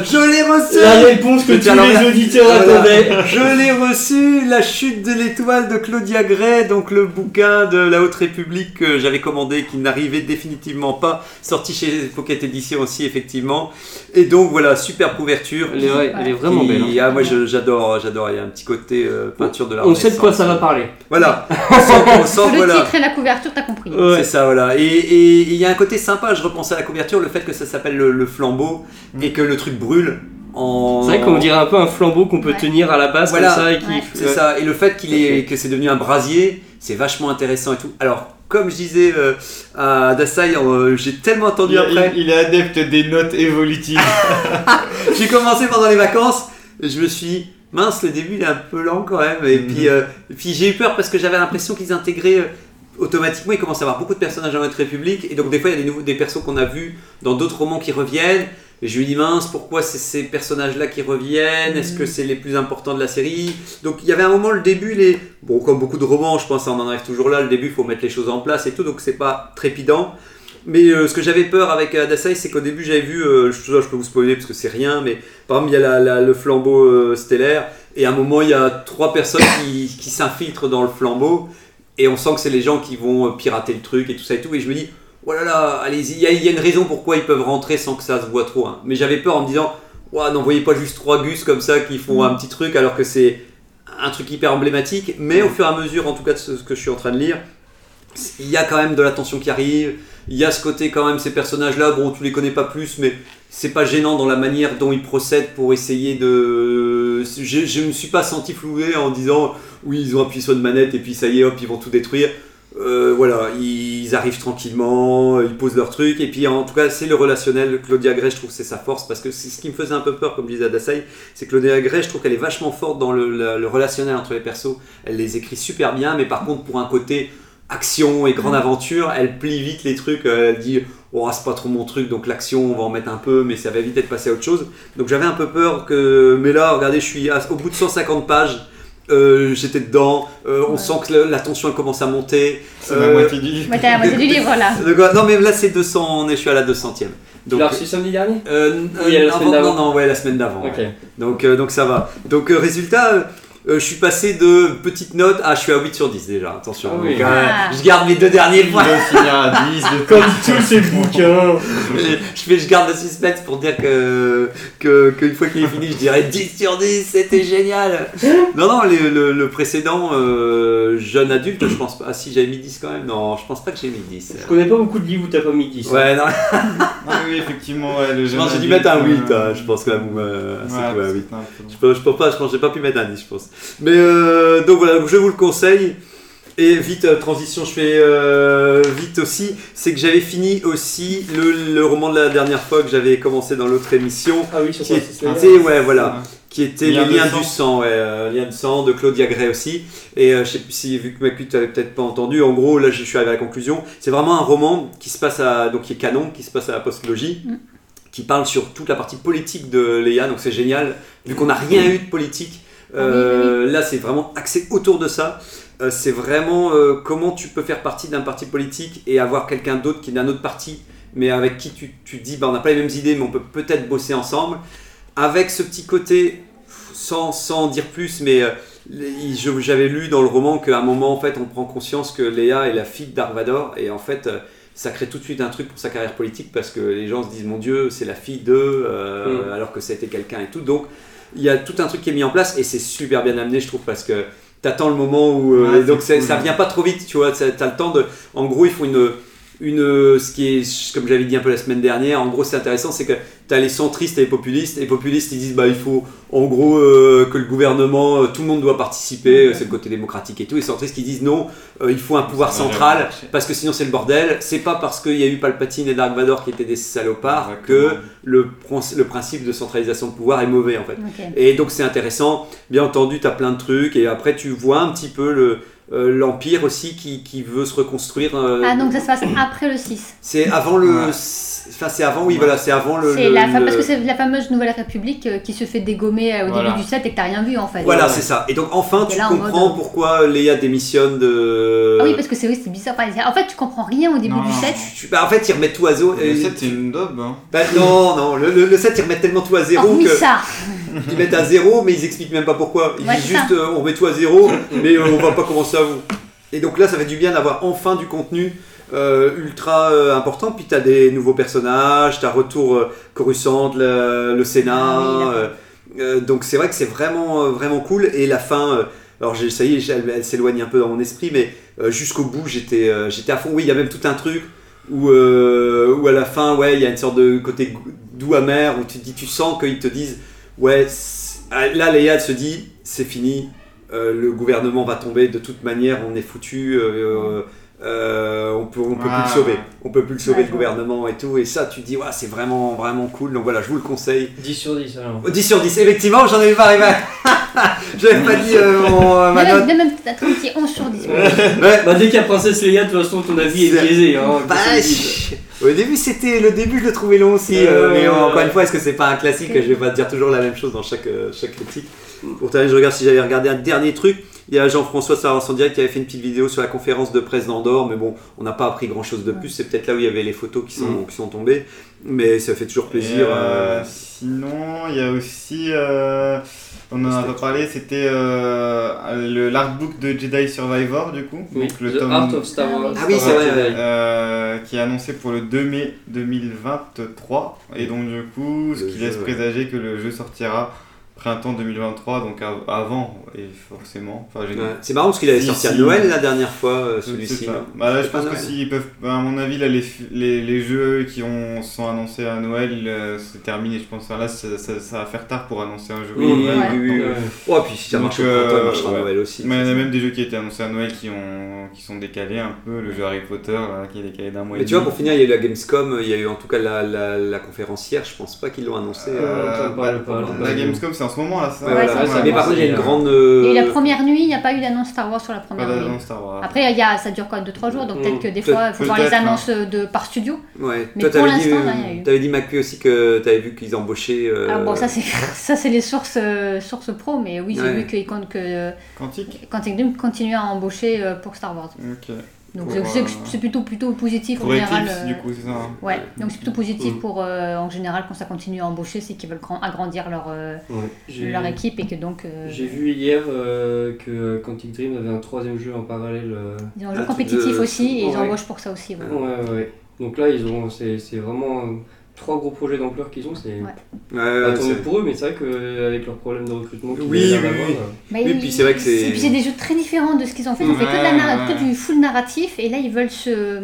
Je l'ai reçu La réponse que tous les auditeurs Voilà. attendaient. Je l'ai reçu, La chute de l'étoile de Claudia Gray, donc le bouquin de la Haute République que j'avais commandé, qui n'arrivait définitivement pas, sorti chez Pocket Edition aussi, effectivement. Et donc voilà, super couverture. Elle est, ouais, elle est vraiment Qui- belle. hein. Ah, moi j'adore, j'adore, il y a un petit côté euh, peinture de la On sait de quoi ça va parler. Voilà, on sent, on sent, Le voilà. titre et la couverture, t'as compris. Ouais. C'est ça, voilà. Et et il y a un côté sympa, je repensais à la couverture, le fait que ça s'appelle le, le flambeau et que le truc brûle en. C'est vrai qu'on dirait un peu un flambeau qu'on peut Ouais. tenir à la base Voilà. comme ça et qui. Ouais. C'est ça. Et le fait qu'il est, que c'est devenu un brasier, c'est vachement intéressant et tout. Alors, comme je disais euh, à Dasai, euh, j'ai tellement entendu il, après. il- il est adepte des notes évolutives. J'ai commencé pendant les vacances, je me suis dit, mince, le début il est un peu lent quand même. Et Mhm. puis, euh, puis j'ai eu peur parce que j'avais l'impression qu'ils intégraient euh, automatiquement, il commence à avoir beaucoup de personnages dans notre République. Et donc, des fois, il y a des, nouveaux, des persos qu'on a vus dans d'autres romans qui reviennent. Et je lui dis, mince, pourquoi c'est ces personnages-là qui reviennent? Est-ce que c'est les plus importants de la série? Donc, il y avait un moment, le début, les... bon, comme beaucoup de romans, je pense, on en arrive toujours là. Le début, il faut mettre les choses en place et tout, donc c'est pas trépidant. Mais euh, ce que j'avais peur avec euh, Adasai, c'est qu'au début j'avais vu, euh, je, je peux vous spoiler parce que c'est rien, mais par exemple il y a la- la- le flambeau euh, stellaire, et à un moment il y a trois personnes qui, qui s'infiltrent dans le flambeau, et on sent que c'est les gens qui vont euh, pirater le truc et tout ça et tout, et je me dis, oh là là, allez-y, il y, a- une raison pourquoi ils peuvent rentrer sans que ça se voit trop. hein. Mais j'avais peur en me disant, ouais, n'envoyez pas juste trois gus comme ça qui font un petit truc alors que c'est un truc hyper emblématique, mais au fur et à mesure, en tout cas de ce ce que je suis en train de lire, il y a quand même de la tension qui arrive, il y a ce côté quand même, ces personnages-là, bon, tu les connais pas plus, mais c'est pas gênant dans la manière dont ils procèdent pour essayer de... Je, je me suis pas senti floué en disant, oui, ils ont appuyé sur une manette et puis ça y est, hop, ils vont tout détruire. Euh, voilà, ils arrivent tranquillement, ils posent leur truc, et puis en tout cas, c'est le relationnel. Claudia Gray, je trouve que c'est sa force, parce que c'est ce qui me faisait un peu peur, comme disait Adasai, c'est que Claudia Gray, je trouve qu'elle est vachement forte dans le, le- le relationnel entre les persos. Elle les écrit super bien, mais par contre, pour un côté action et grande aventure, elle plie vite les trucs, euh, elle dit oh c'est pas trop mon truc donc l'action on va en mettre un peu mais ça va vite être passé à autre chose. Donc j'avais un peu peur que mais là regardez je suis au bout de 150 pages euh, j'étais dedans, euh, on Ouais. sent que la tension elle commence à monter. C'est Euh, la moitié du livre. La moitié du livre là. Non mais là c'est 200, on est, je suis à la 200e. Tu l'as reçu samedi dernier euh, Oui, euh, la avant- d'avant. non, non, ouais, la semaine d'avant. Ok. ouais. Donc, euh, donc ça va. Donc, euh, résultat, euh, je suis passé de petite note à je suis à 8 sur 10 déjà, attention. Ah oui. Donc, euh, Ah. je garde mes deux derniers points. finir à 10. de Comme tous ces bouquins. je, fais, je garde le suspense pour dire que, que, qu'une fois qu'il est fini, je dirais 10 sur 10, c'était génial. Non, non, le, le- le précédent, euh, jeune adulte, je pense pas. Ah, si, j'avais mis 10 quand même. Non, je pense pas que j'ai mis 10. Je connais pas beaucoup de livres où t'as pas mis 10. Ouais, non, Ah oui, effectivement, ouais, le je jeune pense que j'ai dû mettre un 8, euh, hein, je pense quand même. euh, c'est ouais, ouais, 8. c'est un peu long. Je peux, je peux pas, je pense que j'ai pas pu mettre un 10, je pense. Mais euh, donc voilà, je vous le conseille. Et vite, euh, transition, je fais euh, vite aussi. C'est que j'avais fini aussi le, le roman de la dernière fois que j'avais commencé dans l'autre émission. Ah oui, sur Qui était, ouais, voilà. Qui était Lien Les liens du sang, ouais. euh, liens de sang de Claudia Gray aussi. Et euh, je sais plus si, vu que Macu, tu n'avais peut-être pas entendu, en gros, là, je suis arrivé à la conclusion. C'est vraiment un roman qui se passe à, donc qui est canon, qui se passe à la postlogie, Mm. qui parle sur toute la partie politique de Léa, donc c'est génial. Vu qu'on n'a rien eu de politique, euh, là, c'est vraiment axé autour de ça. Euh, c'est vraiment euh, comment tu peux faire partie d'un parti politique et avoir quelqu'un d'autre qui est d'un autre parti, mais avec qui tu, tu dis, bah, on n'a pas les mêmes idées, mais on peut peut-être bosser ensemble. Avec ce petit côté, sans, sans en dire plus, mais j'avais lu dans le roman qu'à un moment, en fait, on prend conscience que Léa est la fille d'Arvador, et en fait, ça crée tout de suite un truc pour sa carrière politique, parce que les gens se disent, mon Dieu, c'est la fille d'eux, euh, Mm. alors que ça a été quelqu'un et tout. Donc, il y a tout un truc qui est mis en place, et c'est super bien amené, je trouve, parce que t'attends le moment où... euh, Ouais, donc ça, cool. ça vient pas trop vite, tu vois, t'as le temps de... En gros, il faut une... une, euh, ce qui est, comme j'avais dit un peu la semaine dernière, en gros c'est intéressant, c'est que tu as les centristes et les populistes. Et les populistes ils disent bah il faut en gros euh, que le gouvernement, euh, tout le monde doit participer, euh, c'est le côté démocratique et tout. Et les centristes qui disent non, euh, il faut un pouvoir central parce que sinon c'est le bordel. C'est pas parce qu'il y a eu Palpatine et Dark Vador qui étaient des salopards Exactement. que le, le principe de centralisation de pouvoir est mauvais en fait. Et donc c'est intéressant. Bien entendu, tu as plein de trucs. Et après, tu vois un petit peu le, euh, l'Empire aussi qui, qui veut se reconstruire. euh, Ah, donc ça se passe après le 6. c'est avant le. Ouais. Enfin, c'est avant, oui, voilà, c'est avant le. C'est le- la fa- le- Parce que c'est la fameuse Nouvelle République euh, qui se fait dégommer au Voilà. début du 7 et que t'as rien vu en fait. Voilà, c'est ça. Et donc, enfin, Et tu là, en comprends mode- pourquoi Leia démissionne de. Ah oui, parce que c'est oui, c'est bizarre. Enfin, En fait, tu comprends rien au début Non, du non, 7. non. Tu- bah, en fait, ils remettent tout à zéro. Le et- 7 c'est une daube. Hein. Bah, non, non, le, le, le 7, ils remettent tellement tout à zéro Hormis que. ça. Ils mettent à zéro, mais ils expliquent même pas pourquoi. Ils Ouais, disent juste, euh, on remet tout à zéro, mais euh, on va pas commencer à vous. Et donc là, ça fait du bien d'avoir enfin du contenu euh, ultra euh, important. Puis t'as des nouveaux personnages, t'as retour euh, Coruscant, le, le Sénat. Ah oui, donc c'est vrai que c'est vraiment, vraiment cool. Et la fin, alors ça y est, elle, elle s'éloigne un peu dans mon esprit, mais jusqu'au bout, j'étais j'étais à fond. Oui, il y a même tout un truc où, où à la fin, ouais, il y a une sorte de côté doux amer où tu dis, tu sens qu'ils te disent, ouais, ah, là, Léa se dit, c'est fini, euh, le gouvernement va tomber de toute manière, on est foutu. euh, euh, on peut, on peut plus le sauver, on peut plus le sauver Ouais, le gouvernement et tout, et ça tu dis, ouais, c'est vraiment, vraiment cool, donc voilà, je vous le conseille. 10 sur 10 alors. 10 sur 10, effectivement, j'en avais pas arrivé. J'avais pas dit euh, mon, euh, ma Même, note. même un petit 11 sur 10. Ouais. Bah, dès qu'il y a Princesse Leia, de toute façon, ton avis est C'est- biaisé. Hein, Bah. Au début, c'était le début, je le trouvais long aussi. Euh, euh, mais encore ouais. une fois, est-ce que c'est pas un classique? Je vais pas te dire toujours la même chose dans chaque, chaque critique. Pour terminer, je regarde si j'avais regardé un dernier truc. Il y a Jean-François direct qui avait fait une petite vidéo sur la conférence de presse d'Andorre, mais bon, on n'a pas appris grand chose de plus. C'est peut-être là où il y avait les photos qui sont, Mm. qui sont tombées, mais ça fait toujours plaisir. Euh, euh, Sinon, il y a aussi. euh, on en a pas parlé, c'était euh, le- l'artbook de Jedi Survivor, du coup. Oui, Donc, le The tome- Art of Star Ah oui. Wars. Ah oui, c'est vrai, euh, qui est annoncé pour le 2 mai 2023. Et donc, du coup, ce Le qui jeu, laisse ouais. présager que le jeu sortira printemps 2023, donc av- avant, et forcément. Enfin, ouais. C'est marrant parce qu'il avait Si, sorti à. Noël la dernière fois, euh, celui-ci. Bah là, je pense que s'ils peuvent, bah, à mon avis, là, les, fi- les, les jeux qui ont, sont annoncés à Noël, euh, c'est terminé. Je pense que là, ça, ça- ça va faire tard pour annoncer un jeu. Oui, oui, Noël oui. Ouais. Oh, puis si ça Donc, marche au printemps, il euh, marchera à ouais. Noël aussi. Mais il y en a même des jeux qui étaient annoncés à Noël qui, ont, qui sont décalés un peu. Le jeu Harry Potter, là, qui est décalé d'un mois Mais et tu vois, pour finir, il y a eu la Gamescom, il y a eu en tout cas la, la, la conférencière, je pense pas qu'ils l'ont annoncé. euh, Euh, la. Gamescom, c'est en ce moment là, ça Ouais, Ouais, Mais ça. par contre, il y a une grande. Il y a eu euh, la première nuit, il n'y a pas eu d'annonce Star Wars sur la Pas première nuit. d'annonce Star Wars. Après, il y a, ça dure quoi 2-3 jours, donc Mm. peut-être que des fois, il faut voir les hein. annonces de, par studio. Ouais. Mais Toi, pour t'avais dit, l'instant, rien, il y a eu. t'avais dit Macue aussi que t'avais vu qu'ils embauchaient. euh, Alors bon, ça c'est ça c'est les sources euh, sources pro, mais oui, j'ai Ouais. vu qu'ils comptent que euh, Quantique Quantic Dream continue à embaucher euh, pour Star Wars. Ok. Donc c'est- euh, c'est plutôt plutôt positif Pour en général. Eclipse, euh, du coup, c'est ça. hein. Ouais, donc c'est plutôt positif pour euh, en général quand ça continue à embaucher, c'est qu'ils veulent grand- agrandir leur euh, leur équipe et que donc euh, J'ai vu hier euh, que Quantic Dream avait un troisième jeu en parallèle. euh, ils ont un jeu truc compétitif de- aussi et ils embauchent pour ça aussi. ouais. Ouais, ouais, ouais. Donc là, ils ont, c'est, c'est vraiment euh, trois gros projets d'ampleur qu'ils ont. C'est Ouais. Mieux pour eux, mais c'est vrai qu'avec leurs problèmes de recrutement, Oui, oui, oui. euh, Bah, Oui, puis c'est vrai que c'est- Et puis c'est des jeux très différents de ce qu'ils ont fait. Ils ont fait que, de la Ouais, narra- ouais. que du full narratif et là ils veulent se,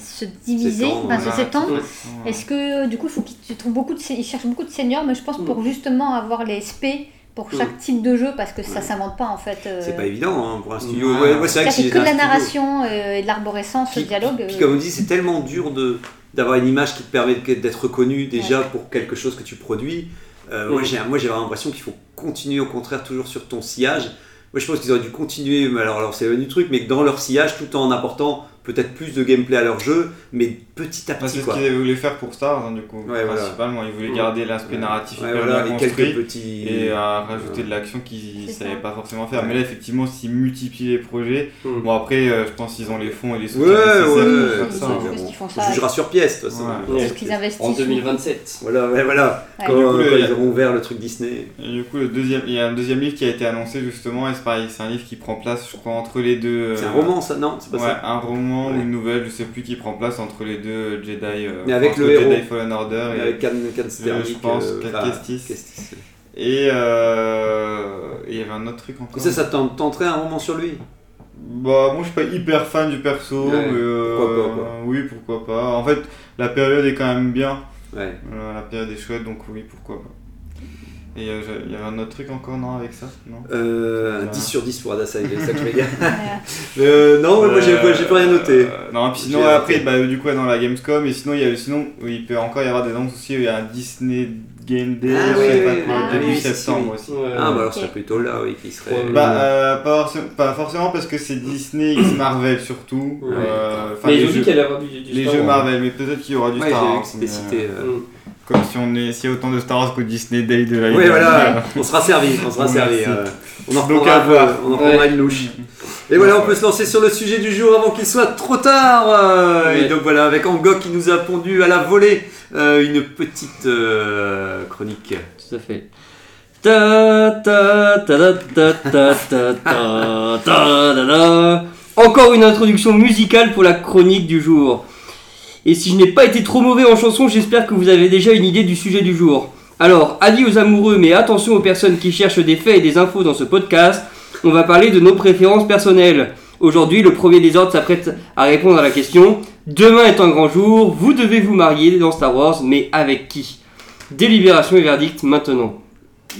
se diviser, enfin, se s'étendre. Ouais. Est-ce que du coup il faut qu'ils tu trouves beaucoup de ils cherchent beaucoup de seniors, mais je pense pour justement avoir les SP pour chaque type de jeu parce que ça s'invente pas en fait. euh, C'est pas évident hein, pour un studio. Ouais. Ouais, ouais, c'est vrai que que de la studio- narration euh, et de l'arborescence, le dialogue. puis, puis euh, comme on dit, c'est tellement dur de d'avoir une image qui te permet d'être reconnu déjà pour quelque chose que tu produis. Euh, Moi, j'ai moi, j'ai vraiment l'impression qu'il faut continuer au contraire toujours sur ton sillage. Moi, je pense qu'ils auraient dû continuer, mais alors, alors c'est le du truc, mais dans leur sillage, tout en apportant peut-être plus de gameplay à leur jeu, mais petit à petit. c'est ce qu'ils voulaient faire pour Star, hein, du coup. Ouais, voilà. Principalement, ils voulaient Ouais. garder l'aspect narratif Ouais, hyper voilà, bien et construit. petits. et à rajouter de l'action qu'ils C'est savaient pas forcément faire. Ouais. Mais là, effectivement, s'ils multiplient les projets, Mm. bon après, euh, je pense qu'ils ont les fonds et les soutiens Ouais, nécessaires ouais, pour ouais, faire ils- ça. hein. On ça. jugera sur pièce, de toute façon. Ouais. Parce qu'ils investissent. en 2027. Voilà, ouais, voilà. Ouais. Quand, ils auront ouvert le truc Disney. Et du coup, le deuxième, il y a un deuxième livre qui a été annoncé justement, et c'est pareil, c'est un livre qui prend place, je crois, entre les deux. C'est un euh, roman, ça Non, c'est pas Ouais, ça? un roman ou une nouvelle, je sais plus, qui prend place entre les deux Jedi. euh, Mais avec le héros. Jedi Fallen Order et, Avec Can, Can Sterling, je pense, euh, Cal enfin, Kestis. Kestis. et euh, et il y avait un autre truc encore. Et ça, ça t'en- tenterait un roman sur lui? Bah, moi je suis pas hyper fan du perso, Ouais, mais euh, pourquoi pas, quoi. oui, pourquoi pas. En fait, la période est quand même bien. Ouais. La période est chouette, donc oui, pourquoi pas. Et euh, il y avait un autre truc encore, non, avec ça Non? Euh, un Voilà. 10 sur 10 pour Adassa, c'est vais dire. Euh, non, moi j'ai Euh, j'ai plus rien noté. euh, non, et puis sinon, après, bah, du coup, ouais, dans la Gamescom, et sinon, il y a, sinon oui, il peut encore y avoir des annonces aussi. Il y a un Disney Game Day, Ah, je oui, sais pas oui, quoi, oui. début Ah, si, septembre aussi. Ouais. Ah, bah alors Ok. ce serait plutôt là, oui, qui serait. Ouais, Bah, euh, pas, forc- pas forcément parce que c'est Disney X Marvel surtout. Ouais. Euh, Mais les ils ont dit qu'il allait y avoir du, du les jeux Wars. Marvel, mais peut-être qu'il y aura du Ouais, Star Wars comme si on essayait autant de Star Wars que Disney Day de la Oui, voilà, on sera servi, on sera servi. Euh. On en reprendra, On en une louche. Et voilà, on peut se lancer sur le sujet du jour avant qu'il soit trop tard. Euh, et donc voilà, avec Angok qui nous a pondu à la volée euh, une petite chronique. Tout à fait. Encore une introduction musicale pour la chronique du jour. Et si je n'ai pas été trop mauvais en chanson, j'espère que vous avez déjà une idée du sujet du jour. Alors, avis aux amoureux, mais attention aux personnes qui cherchent des faits et des infos dans ce podcast. On va parler de nos préférences personnelles. Aujourd'hui, le premier des ordres s'apprête à répondre à la question Demain est un grand jour, vous devez vous marier dans Star Wars, mais avec qui? Délibération et verdict maintenant.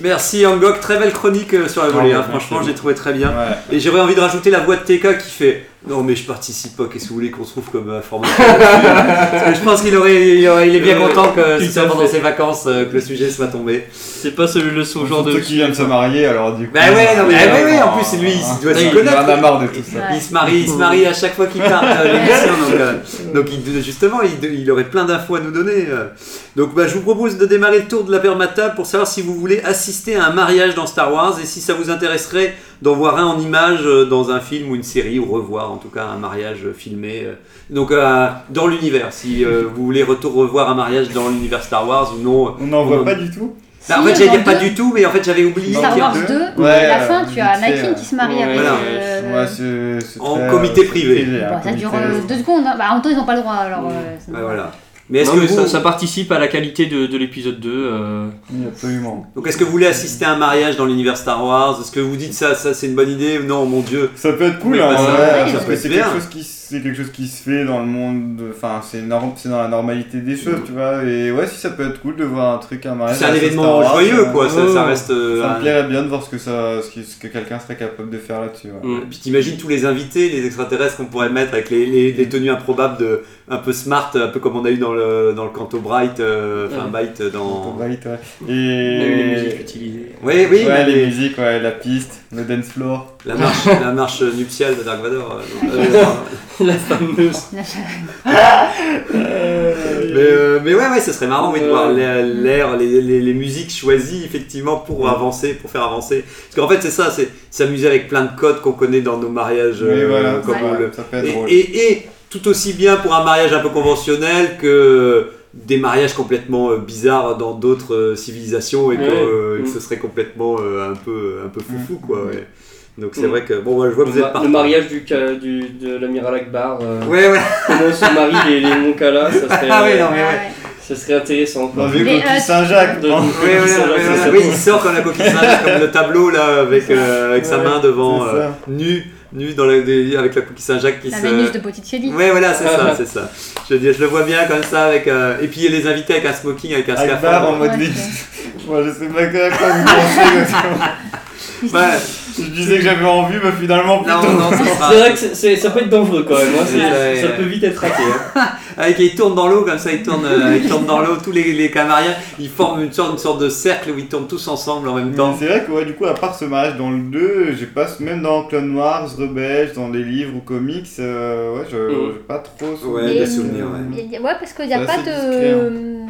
Merci Angok, très belle chronique euh, sur la volée. Hein, franchement, j'ai trouvé très bien. Ouais. Et j'aurais envie de rajouter la voix de TK qui fait Non, mais je participe pas, qu'est-ce que vous voulez qu'on trouve comme information que je pense qu'il aurait, il aurait- il est bien Ouais, content que tout ce soit à pendant fait. ses vacances euh, que le sujet soit tombé. C'est pas ce, le son genre de. Surtout qu'il vient de se marier, alors du coup. Bah ouais, non, mais euh, oui, oui, en plus, lui, il doit il s'y en connaître. a marre de tout ça. Ouais. Il se marie, il se marie à chaque fois qu'il part à l'émission, donc, euh, donc il- justement, il, il aurait plein d'infos à nous donner. euh. Donc bah, je vous propose de démarrer le tour de la permatable pour savoir si vous voulez assister à un mariage dans Star Wars et si ça vous intéresserait d'en voir un en image euh, dans un film ou une série ou revoir en tout cas un mariage filmé. euh. Donc euh, dans l'univers, si euh, vous voulez retour revoir un mariage dans l'univers Star Wars ou non. On n'en voit pas du tout. Bah, en fait, j'allais dire pas du tout, mais en fait, j'avais oublié. Star Wars deux- 2, Ouais, à la euh, fin, tu as Anakin qui se marie ouais, avec. voilà. euh, Ouais, En très, comité privé. bon, ça dure euh, deux secondes. hein. Bah, en même temps, ils n'ont pas le droit. Alors, euh, normal. voilà. Mais est-ce que mais vous, ça, ça participe à la qualité de, de l'épisode 2. euh. Oui, absolument. donc est-ce que vous voulez assister à un mariage dans l'univers Star Wars? Est-ce que vous dites ça, ça c'est une bonne idée? Non, mon Dieu. Ça peut être cool, Oui, hein, bah, ça- ouais, ouais, parce ça que peut c'est être quelque bien. chose qui c'est quelque chose qui se fait dans le monde. Enfin, c'est norm- c'est dans la normalité des choses, tu vois. Et ouais, si ça peut être cool de voir un truc à mariage. C'est un dans Star événement Wars, joyeux, euh, quoi. Ça, ouais, ça ouais. reste. euh, Ça un- me plairait bien de voir ce que ça, ce, qui- ce que quelqu'un serait capable de faire là-dessus. ouais. Mm. Et Puis t'imagines tous les invités, les extraterrestres qu'on pourrait mettre avec les, les, les tenues improbables de un peu smart, un peu comme on a eu dans le dans le Canto Bright, euh, enfin Bright dans. Right, ouais. On a eu les Et musiques utilisées. Oui, oui. ouais, mais les musiques, ouais, la piste, le dance floor. La marche, la marche nuptiale de Dark Vador. euh, euh, La fameuse. Mais, euh, mais ouais, ouais, ce serait marrant oui, de voir l'air, l'air, les, les, les musiques choisies effectivement pour avancer, pour faire avancer. Parce qu'en fait, c'est ça, c'est s'amuser avec plein de codes qu'on connaît dans nos mariages. Oui, euh, voilà, comme ça, on peut- le- ça peut être et, drôle. et- et tout aussi bien pour un mariage un peu conventionnel que des mariages complètement euh, bizarres dans d'autres euh, civilisations et que, Ouais. euh, que Mm. ce serait complètement euh, un peu un peu foufou quoi. Ouais. Donc c'est vrai que bon, ouais, je vois que Le, vous êtes partis. le mariage du, du, de l'amiral Akbar. euh, Ouais, ouais. Comment se marient les, les Moncala, ça serait, Ah ouais, non, mais Ouais, ouais. ça serait intéressant. quoi. On a vu Coquille euh, Saint-Jacques. Oui, oui, oui, oui, oui, oui, il sort comme la coquille Saint-Jacques, comme le tableau là, avec, euh, avec sa main devant, euh, nu, nu dans la, des- avec la coquille Saint-Jacques qui La se. Vénus de Botticelli. Ouais, voilà, c'est ça, c'est ça. Je, veux dire, je le vois bien comme ça, avec. euh, Et puis les invités avec un smoking, avec un scaphandre. en mode Moi, je sais pas quoi vous pensez. Ouais. Je disais que j'avais envie, mais finalement, plutôt. Non, non, ça sera- C'est vrai que c'est- ça peut être dangereux quand même. hein, c'est- Ouais. Ça peut vite être raté. hein. Avec, il tourne dans l'eau comme ça, il tourne, euh, il tourne dans l'eau, tous les, les camariens, ils forment une sorte, une sorte de cercle où ils tournent tous ensemble en même Mais temps. C'est vrai que ouais, du coup, à part ce mariage dans le 2, j'ai pas, même dans Clone Wars, Rebels, dans les livres ou comics, euh, ouais, je Mm. j'ai pas trop Ouais, souvenir. des souvenirs, ouais. Il y a- Ouais, parce qu'il n'y a C'est pas de.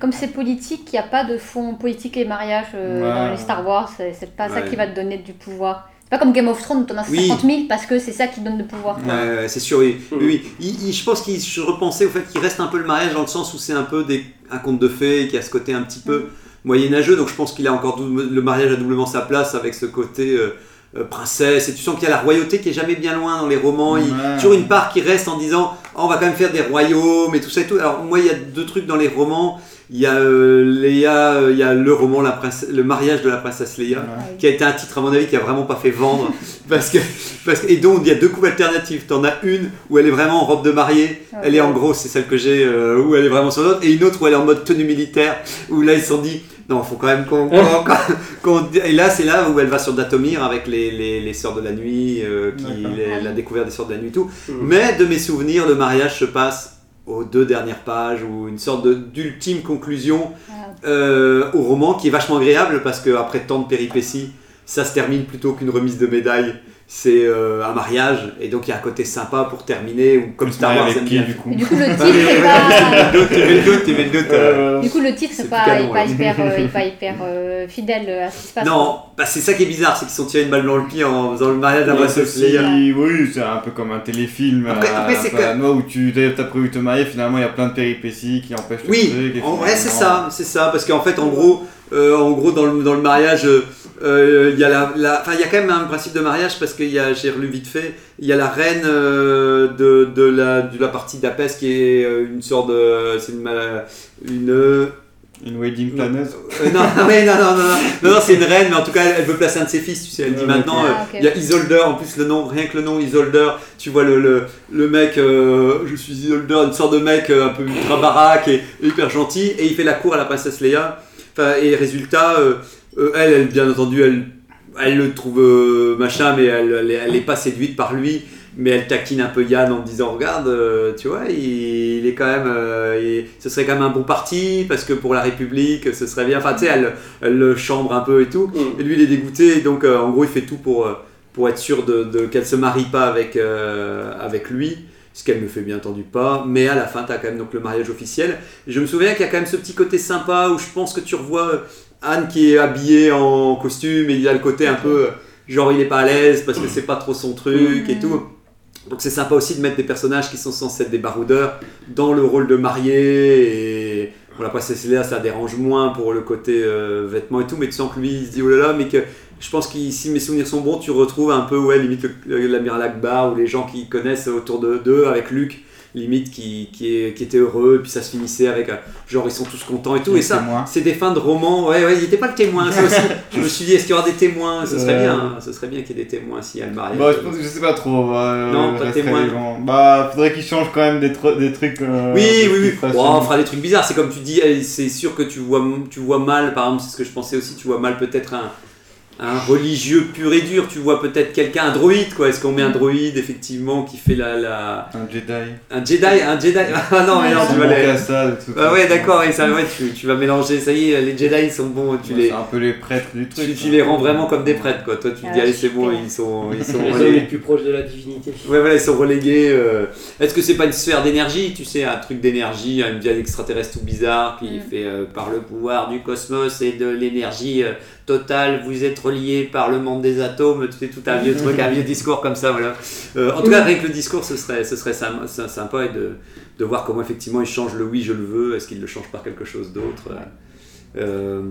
Comme c'est politique, il n'y a pas de fond politique et mariage euh, Ouais. dans les Star Wars. C'est pas ça qui va te donner du pouvoir. C'est pas comme Game of Thrones où t'en as Oui. 50 000 parce que c'est ça qui donne le pouvoir. quoi. Ouais, ouais, c'est sûr, oui. Mm. oui, oui. Il- il- je pense qu'il je repensais au fait qu'il reste un peu le mariage dans le sens où c'est un peu des, un conte de fées qui a ce côté un petit peu moyenâgeux. Donc je pense qu'il a encore double- le mariage a doublement sa place avec ce côté euh, euh, princesse. Et tu sens qu'il y a la royauté qui est jamais bien loin dans les romans. Il y a toujours une part qui reste en disant Oh, on va quand même faire des royaumes et tout ça et tout. Alors moi, il y a deux trucs dans les romans. Il y a euh, Leia, euh, il y a le roman la princesse, le mariage de la princesse Leia, Ouais. qui a été un titre à mon avis qui a vraiment pas fait vendre parce que parce que et donc il y a deux coupes alternatives. T'en as une où elle est vraiment en robe de mariée, elle est en gros c'est celle que j'ai euh, où elle est vraiment sur l'autre et une autre où elle est en mode tenue militaire où là ils se sont dit non faut quand même qu'on et là c'est là où elle va sur Datomir avec les, les, les sœurs de la nuit euh, qui les- la découverte des sœurs de la nuit et tout. Mm. Mais de mes souvenirs le mariage se passe aux deux dernières pages ou une sorte d'ultime conclusion Ah, euh, au roman qui est vachement agréable parce qu'après tant de péripéties, ça se termine plutôt qu'une remise de médaille. C'est euh, un mariage et donc il y a un côté sympa pour terminer ou comme Star Wars avec aime bien. du coup Et du coup, le titre est pas. Euh. Du coup, le titre C'est est plus pas, canon, est pas ouais. hyper, euh, est pas hyper euh, fidèle à ce qui se passe. Non, bah, c'est ça qui est bizarre, c'est qu'ils sont tirés une balle dans le pied en faisant le mariage de la Ouais, princesse sauf si- Leia. oui, c'est un peu comme un téléfilm Après- après, c'est un peu à que- où tu as prévu de te marier, finalement il y a plein de péripéties qui empêchent le Oui, en vrai c'est ça, c'est ça, parce qu'en fait en gros, euh, en gros dans le, dans le mariage, euh, euh, il y a la, la- enfin il y a quand même un principe de mariage parce a, j'ai relu vite fait, il y a la reine euh, de, de la de la partie d'Apès qui est euh, une sorte de, c'est une, une euh, Une wedding non, ouais, non, non, non, non, non, non, c'est une reine, mais en tout cas, elle, elle veut placer un de ses fils, tu sais, elle dit maintenant, euh, Ah, il y a Isolder, en plus le nom, rien que le nom Isolder, tu vois le, le, le mec, euh, je suis Isolder, une sorte de mec euh, un peu ultra baraque et, et hyper gentil, et il fait la cour à la princesse Leia, enfin, et résultat, euh, elle, elle, bien entendu, elle, elle le trouve euh, machin, mais elle, elle, est- elle est pas séduite par lui, mais elle taquine un peu Yann en disant regarde euh, tu vois il, il est quand même il- ce serait quand même un bon parti parce que pour la République ce serait bien. Enfin tu sais elle, le chambre un peu et tout. Mm. et lui il est dégoûté. Et donc en gros il fait tout pour, pour être sûr de, de- qu'elle se marie pas avec, avec lui ce qu'elle ne fait bien entendu pas. Mais à la fin tu as quand même donc le mariage officiel. Je me souviens qu'il y a quand même ce petit côté sympa où je pense que tu revois Anne qui est habillée en costume et il a le côté un peu genre il est pas à l'aise parce que c'est pas trop son truc et Mhm. tout. Donc c'est sympa aussi de mettre des personnages qui sont censés être des baroudeurs dans le rôle de marié et bon, la princesse Léa ça dérange moins pour le côté euh, vêtements et tout mais tu sens que lui il se dit oh là là mais que je pense que si mes souvenirs sont bons tu retrouves un peu ouais limite l'amiral Akbar ou les gens qui connaissent autour de d'eux avec Luc limite qui, qui, est, qui était heureux et puis ça se finissait avec euh, genre ils sont tous contents et tout et ça c'est des fins de romans ouais ouais il n'était pas le témoin ça aussi je me suis dit est-ce qu'il y aura des témoins? Ce serait bien hein. ce serait bien qu'il y ait des témoins s'il y a le mariage Bah, je, pense, je sais pas trop. euh, Non, pas témoin. Bah, faudrait qu'ils changent quand même des, tru- des trucs. euh, Oui, oui, oui. plus Bon, on fera des trucs bizarres. C'est comme tu dis, eh, c'est sûr que tu vois, tu vois mal, par exemple, c'est ce que je pensais aussi, tu vois mal peut-être un, un religieux pur et dur. Tu vois peut-être quelqu'un, un droïde, quoi. Est-ce qu'on met un droïde, effectivement, qui fait la. la... Un Jedi. Un Jedi Un Jedi Ah non, mais non, tu Ça vas les. à ça, de toute Ah ouais, d'accord, et ça, ouais, tu, tu vas mélanger. Ça y est, les Jedi, ils sont bons. Tu Ouais, les. C'est un peu les prêtres du truc. Tu, tu les rends vraiment comme des prêtres, quoi. Toi, tu te dis, Ah, allez, c'est bon, ils sont, ils sont Les plus proches de la divinité. Ouais, voilà, ils sont relégués. euh. Est-ce que c'est pas une sphère d'énergie Tu sais, un truc d'énergie, une vie extraterrestre tout bizarre qui Mm. fait euh, par le pouvoir du cosmos et de l'énergie euh, totale, vous êtes reliés par le monde des atomes. Sais, tout un vieux truc, un vieux discours comme ça, voilà. Euh, en tout cas, avec le discours, ce serait, ce serait sym- sy- sympa et de, de voir comment effectivement il change le oui, je le veux. Est-ce qu'il le change par quelque chose d'autre Euh,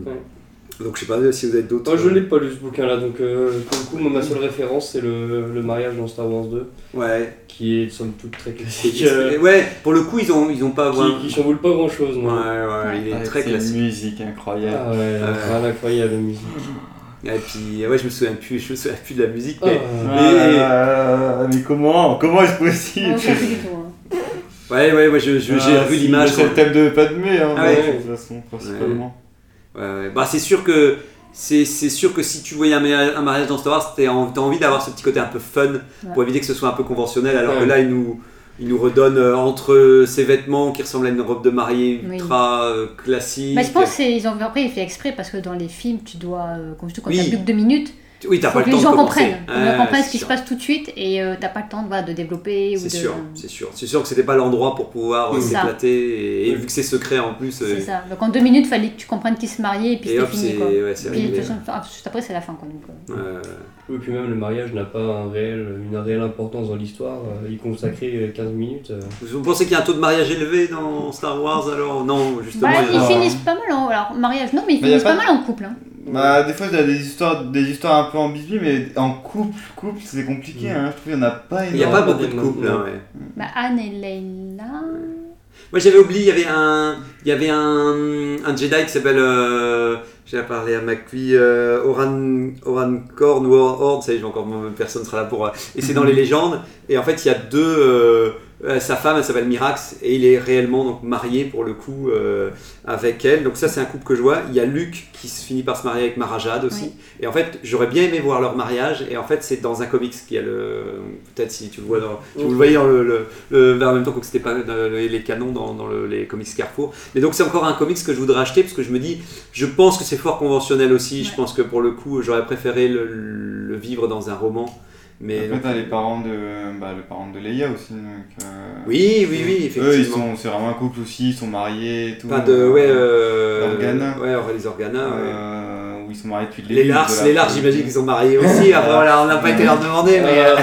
Donc, je sais pas si vous avez d'autres. Moi je l'ai pas lu ce bouquin là donc euh, pour le coup moi, ma seule référence c'est le, le mariage dans Star Wars 2 Ouais. qui est somme toute très classique. euh, ouais, pour le coup, ils ont, ils ont pas. qui, qui chamboule pas grand chose Ouais, moi. ouais, il est très classique. musique incroyable. Ah ouais, rien incroyable la musique. Et puis, ouais, je me souviens plus, je me souviens plus de la musique, Ah, mais Ah, mais comment Comment est-ce possible? On sait plus du tout. hein. ouais, ouais, ouais, je- je- j'ai Ah, revu si, l'image. C'est le thème de Padmé, hein, Ah ouais. de toute façon, principalement. Ouais, ouais. Bah, c'est sûr que c'est c'est sûr que si tu voyais un, mari- un mariage dans Star Wars, t'as en- t'as envie d'avoir ce petit côté un peu fun pour éviter que ce soit un peu conventionnel, alors que là, il nous il nous redonne euh, entre ses vêtements qui ressemblent à une robe de mariée Oui. ultra euh, classique. Mais je pense qu'ils ont après il fait exprès parce que dans les films tu dois euh, comme je dis quand Oui. t'as plus que deux minutes oui, t'as pas le temps les de gens comprennent Faut que les gens Ouais, comprennent c'est ce qui se sûr. passe tout de suite et euh, t'as pas le temps voilà, de développer ou C'est de sûr, c'est sûr. C'est sûr que c'était pas l'endroit pour pouvoir euh, s'éclater et, et vu que c'est secret en plus. euh, c'est ça donc en deux minutes fallait que tu comprennes qui se mariait et puis Et c'était fini quoi ouais, puis de réglé. toute façon, juste après c'est la fin quoi donc, euh. Ouais. Oui, puis même le mariage n'a pas un réel, une réelle importance dans l'histoire. euh, Il consacrait 15 minutes. euh. Vous pensez qu'il y a un taux de mariage élevé dans Star Wars alors? Non, justement. Bah, ils finissent pas mal en alors mariage non mais ils a finissent pas mal en couple hein. Bah, des fois, il y a des histoires, des histoires un peu ambiguës, mais en couple, couple, c'est compliqué. Hein. Je trouve qu'il n'y en a pas Il n'y a énormément. pas beaucoup de couples, hein, ouais. bah, Anne et Leila Moi j'avais oublié, il y avait un, il y avait un, un Jedi qui s'appelle, euh, j'ai parlé à McQueen, euh, Oran, Oran Korn ou Horde, ça y est, encore, personne sera là pour. euh, et c'est dans les légendes. Et en fait il y a deux, euh, euh, sa femme elle s'appelle Mirax et il est réellement donc marié pour le coup euh, avec elle. Donc ça c'est un couple que je vois. Il y a Luke qui se finit par se marier avec Marajade aussi. Oui. Et en fait j'aurais bien aimé voir leur mariage. Et en fait c'est dans un comics qui a le, peut-être si tu le vois dans, si vous le voyez dans le, le, le- vers en même temps que c'était pas dans les, canons dans, dans le- les comics Carrefour. Mais donc c'est encore un comics que je voudrais acheter parce que je me dis, je pense que c'est fort conventionnel aussi. Je pense que pour le coup j'aurais préféré le vivre dans un roman. Mais Après, donc- t'as les parents de, bah, le parent de Leia aussi. Donc, euh, oui, oui, oui, effectivement. Eux, ils sont, c'est vraiment un couple aussi, ils sont mariés et tout. Pas de. Ouais, euh. Organa. Ouais, les Organa, ouais. Euh, où ils sont mariés depuis le Les début Lars, de les Lars, j'imagine qu'ils sont mariés aussi. Après, voilà, on n'a pas été leur demander, mais. euh,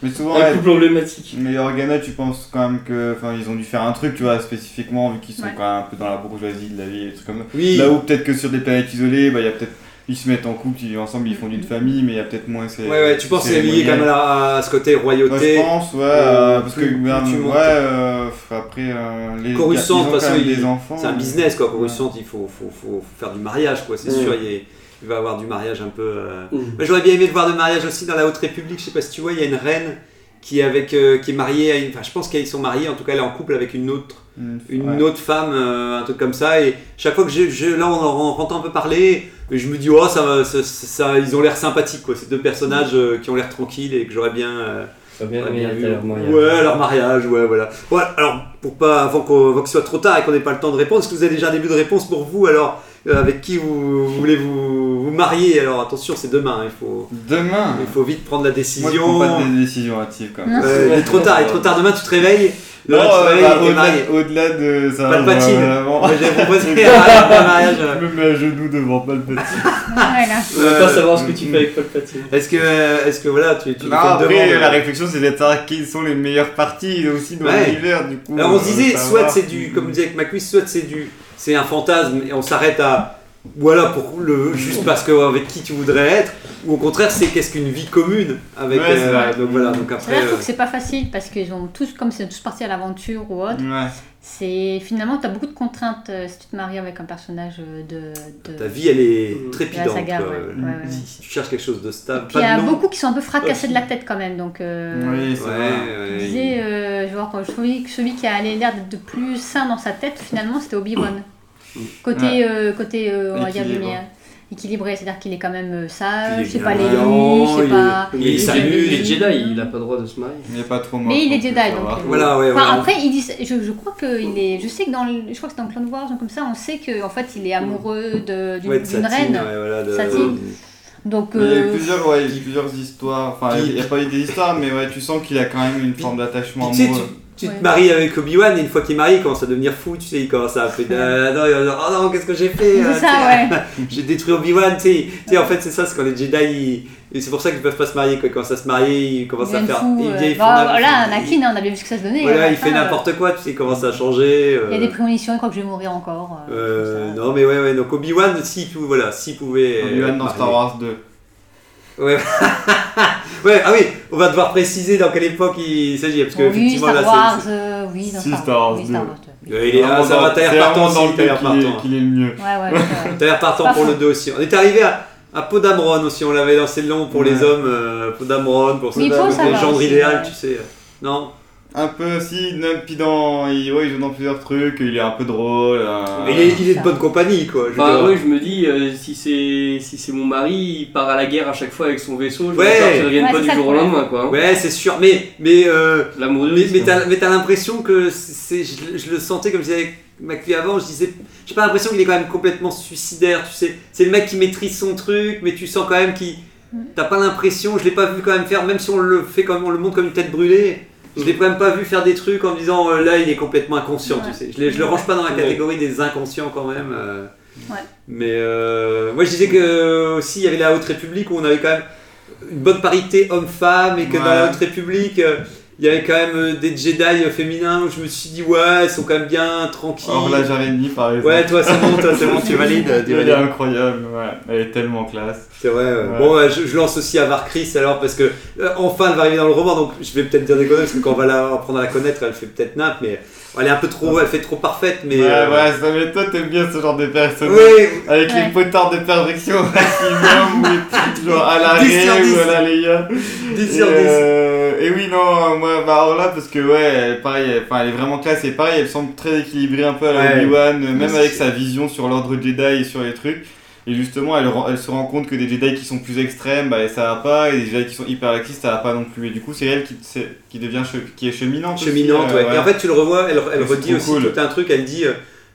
Mais souvent, Un ouais, couple emblématique. mais Organa, tu penses quand même que, enfin, ils ont dû faire un truc, tu vois, spécifiquement, vu qu'ils sont Ouais. quand même un peu dans la bourgeoisie de la vie, et des trucs comme ça. Oui. Là où peut-être que sur des planètes isolées, bah, il y a peut-être, ils se mettent en couple, ils vivent ensemble, ils font d'une famille, mais il y a peut-être moins ces. Ouais, ouais, tu penses que c'est lié quand même à, à ce côté royauté. je pense, ouais, euh, parce que, ben, ouais, euh, après, euh, les Coruscant, ils ont de toute quand façon, même il- des enfants. C'est un business, quoi. Ouais. Coruscant, il faut, faut, faut, faire du mariage, quoi. C'est Mm. sûr, il, est- il va avoir du mariage un peu. euh, Mm. Moi, J'aurais bien aimé le voir de mariage aussi dans la Haute République. Je sais pas si tu vois, il y a une reine qui est, avec, euh, qui est mariée à une. Enfin, je pense qu'ils sont mariés, en tout cas, elle est en couple avec une autre. une Ouais. autre femme, euh, un truc comme ça. Et chaque fois que je, je- là, on en entend un peu parler, je me dis, oh, ça, ça, ça- ça- ils ont l'air sympathiques, quoi. Ces deux personnages euh, qui ont l'air tranquilles et que j'aurais bien, euh, bien j'aurais vu. leur mariage. Ouais, leur mariage, ouais, voilà. Ouais, alors, pour pas, avant qu'on- avant qu'il soit trop tard et qu'on n'ait pas le temps de répondre, est-ce que vous avez déjà un début de réponse pour vous Alors, euh, avec qui vous, vous voulez vous, vous marier? Alors, attention, c'est demain, hein, il faut, Demain? il faut vite prendre la Moi, je décision. prends pas de décision hâtive quand même. Euh, il est trop tard, il est trop tard. Demain, tu te réveilles. Non, euh, bah, au-delà, de ça. Palpatine. vraiment, Moi, j'ai proposé un mariage. euh, Je me mets à genoux devant Palpatine. Voilà. On va pas savoir ce que tu fais avec Palpatine. Est-ce que, est-ce que voilà, tu, tu Non, après, la euh, réflexion, c'est d'être savoir quelles sont les meilleures parties aussi dans Ouais. l'univers, du coup. Alors on se disait, soit c'est du, comme on disait avec McQueen, soit c'est du, c'est un fantasme et on s'arrête à, voilà, pour le, juste parce que avec qui tu voudrais être, ou au contraire c'est qu'est-ce qu'une vie commune avec, Ouais, c'est euh, vrai. donc voilà, donc C'est après, trouve euh, que c'est pas facile parce qu'ils ont tous, comme c'est tous partis à l'aventure ou autre, Ouais. c'est finalement, tu as beaucoup de contraintes euh, si tu te maries avec un personnage euh, de. de... ta vie elle est trépidante. Saga, quoi. ouais, ouais, ouais. Si, si tu cherches quelque chose de stable, il y a nom. beaucoup qui sont un peu fracassés de la tête quand même, donc. euh, Oui, c'est Ouais, vrai. Je disais, euh, genre, je trouvais que celui qui a l'air d'être de plus sain dans sa tête, finalement, c'était Obi-Wan. Côté, Ouais. euh, côté euh, on va dire, lumière. Équilibré, c'est-à-dire qu'il est quand même euh, Il est sage, c'est pas les nuits, c'est il pas. Il est il, salut, il est il- Jedi, il a pas le droit de se marier. Il n'est pas trop mort. Mais il est Jedi, donc. euh, Voilà, ouais, Enfin, voilà. après, il dit, je, je crois qu'il est. Je sais que dans. le- Je crois que c'est dans Clone Wars, donc comme ça, on sait qu'en fait, il est amoureux de- d'une Ouais, reine. ouais, voilà, de- Satine. Donc. Mais Il y a eu euh, plusieurs, ouais, il y a eu plusieurs histoires. Enfin, il n'y a pas eu des histoires, mais ouais, tu sens qu'il a quand même une forme d'attachement amoureux. Tu Ouais. te maries avec Obi-Wan et une fois qu'il est marié, il commence à devenir fou, tu sais, il commence à appeler euh, non, il va dire, oh non, qu'est-ce que j'ai fait euh, C'est ça, tu sais, ouais. J'ai détruit Obi-Wan, tu sais. Tu sais, en fait, c'est ça, c'est quand les Jedi, ils- et c'est pour ça qu'ils peuvent pas se marier, quoi. Quand ça se marie, ils commencent à faire. ils euh. ils font Bah, Voilà, ils- Anakin, hein, on a bien vu ce que ça se donnait. Voilà, à la il fait euh, n'importe quoi, tu sais, il commence à changer. Il y a euh, des prémonitions, il croit que je vais mourir encore. euh, euh, ça. non, mais ouais, ouais, donc Obi-Wan, s'il pouvait, voilà, s'il pouvait. euh, Obi-Wan dans marier. Star Wars 2. Ouais. ouais, ah oui, on va devoir préciser dans quelle époque il s'agit, parce que oui, effectivement, Star là, Wars, c'est- euh, oui, dans Star, Star Wars oui, Star deux. Wars deux. c'est- il est, ah, ça va, t'as l'air C'est partant vraiment dans aussi, le t'as l'air deux qu'il est- partant. qu'il est le mieux. Ouais, ouais, ouais. T'as l'air partant pour le 2 aussi. On est arrivé à, à Podamron aussi, on l'avait lancé le long pour les hommes, euh, Podamron, pour ça, toi, le ça va gendre aussi, idéal, tu sais. Non? Un peu, si, non, puis dans. Il, ouais, il joue dans plusieurs trucs, il est un peu drôle. euh, Mais il, est, il est de bonne compagnie, quoi. je Bah ouais, je me dis, euh, si c'est si c'est mon mari, il part à la guerre à chaque fois avec son vaisseau, je Ouais. revienne Ouais, pas du jour au lendemain, quoi. hein. Ouais, c'est sûr, mais, mais, euh, L'amour de mais, mais t'as mais t'as l'impression que c'est, je, je le sentais comme je disais avec McPhee avant, je disais, j'ai pas l'impression qu'il est quand même complètement suicidaire, tu sais. C'est le mec qui maîtrise son truc, mais tu sens quand même qu'il. T'as pas l'impression, je l'ai pas vu quand même faire, même si on le fait comme on le montre comme une tête brûlée. Je l'ai quand même pas vu faire des trucs en me disant euh, là il est complètement inconscient, tu sais. Je, je le range pas dans la Ouais. catégorie des inconscients quand même. euh. Ouais. Mais euh, moi je disais que aussi il y avait la Haute République où on avait quand même une bonne parité homme-femme et que dans la. Haute République euh, il y avait quand même euh, des Jedi euh, féminins où je me suis dit, ouais, ils sont quand même bien tranquilles. Or la Jarénie par exemple. Ouais, toi, c'est bon, toi, c'est bon, tu valides. tu Elle est valides. incroyable, ouais. Elle est tellement classe. C'est vrai. ouais. Ouais. Bon, ouais, je, je lance aussi Avar Chris alors parce que euh, enfin elle va arriver dans le roman, donc je vais peut-être dire des conneries parce que quand on va la, apprendre à la connaître, elle fait peut-être nappe, mais elle est un peu trop, elle fait trop parfaite, mais. ouais, euh, ouais, ça mais toi t'aimes bien ce genre de personnages. Oui, Avec Ouais. les potards de perfection maximum, ou genre à la 10 sur Ré 10. ou à la Leia. 10 Et, sur 10. euh, et oui, non, moi, bah alors là, parce que ouais, elle, pareil, elle, enfin, elle est vraiment classe et pareil, elle semble très équilibrée un peu à la Ouais. Obi-Wan, même Mais avec sa vision sur l'ordre Jedi et sur les trucs. Et justement, elle, se rend compte que des Jedi qui sont plus extrêmes, bah, ça va pas, et des Jedi qui sont hyper laxistes, ça va pas non plus. Et du coup, c'est elle qui, devient qui est cheminante. aussi, cheminante, euh, ouais. Et en fait, tu le revois, elle, redit aussi cool. tout un truc, elle dit. euh,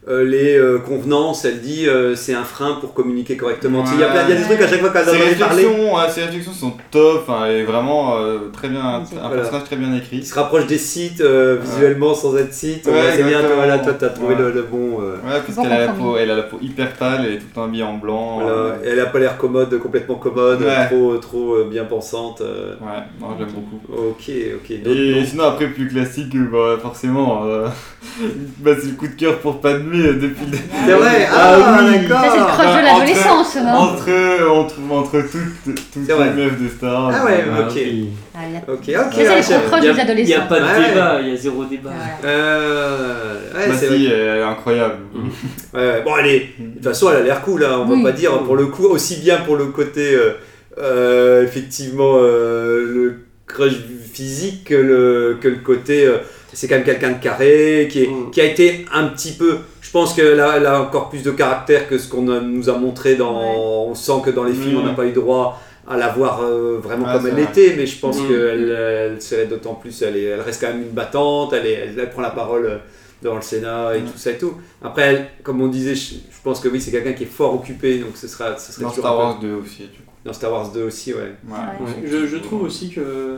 euh, les euh, convenances, elle dit euh, c'est un frein pour communiquer correctement. Il y, a plein- il y a des trucs à chaque fois qu'elle parler. réflexions, ouais, ses réflexions sont top, est vraiment euh, très bien, un Voilà. personnage très bien Il écrit. se rapproche des sites euh, visuellement sans être site. Ouais, Ouais, c'est bien, toi, voilà, toi t'as trouvé Ouais. le, le bon. euh, Ouais, parce Bon qu'elle a, la peau, elle a la peau hyper pâle, elle est tout le temps habillée en blanc. Voilà, euh, et elle a pas l'air commode, complètement commode, Ouais. trop, trop euh, bien pensante. euh. Ouais, non, j'aime beaucoup. Ok, ok. Et sinon, après, plus classique, bah, forcément, euh, bah, c'est le coup de cœur pour Padmé euh, depuis le C'est vrai, Ah ah, oui. d'accord. Ça, c'est le crush de Entre- l'adolescence, non Entre, entre, entre toutes, toutes les meufs de Star. Ah ouais, euh, ok. Ah, a- Ok, ok. Ça, c'est y a- des adolescents. Il n'y a pas de Ouais. débat, il y a zéro débat. Euh, ouais, Bah c'est si, vrai. elle est incroyable. Ouais, ouais. Bon, allez, de toute façon, elle a l'air cool, hein, on Oui. va pas dire, pour le coup, aussi bien pour le côté, euh, euh, effectivement, euh, le crush physique que le, que le côté, euh, c'est quand même quelqu'un de carré, qui, est, Mm. qui a été un petit peu, je pense qu'elle a, elle a encore plus de caractère que ce qu'on nous a montré dans, Ouais. on sent que dans les films, Mm. on n'a pas eu droit à la voir euh, vraiment Ouais, comme elle vrai. l'était, mais je pense Mm. qu'elle elle serait d'autant plus, elle, est, elle reste quand même une battante, elle, est, elle, elle prend la parole euh, devant le Sénat et Mm. tout ça et tout. Après, elle, comme on disait, je, je pense que oui, c'est quelqu'un qui est fort occupé, donc ce sera, ce serait Dans toujours Star Wars 2 aussi, du coup. Dans Star Wars 2 aussi, ouais. Ouais. Ouais, Je, je trouve aussi que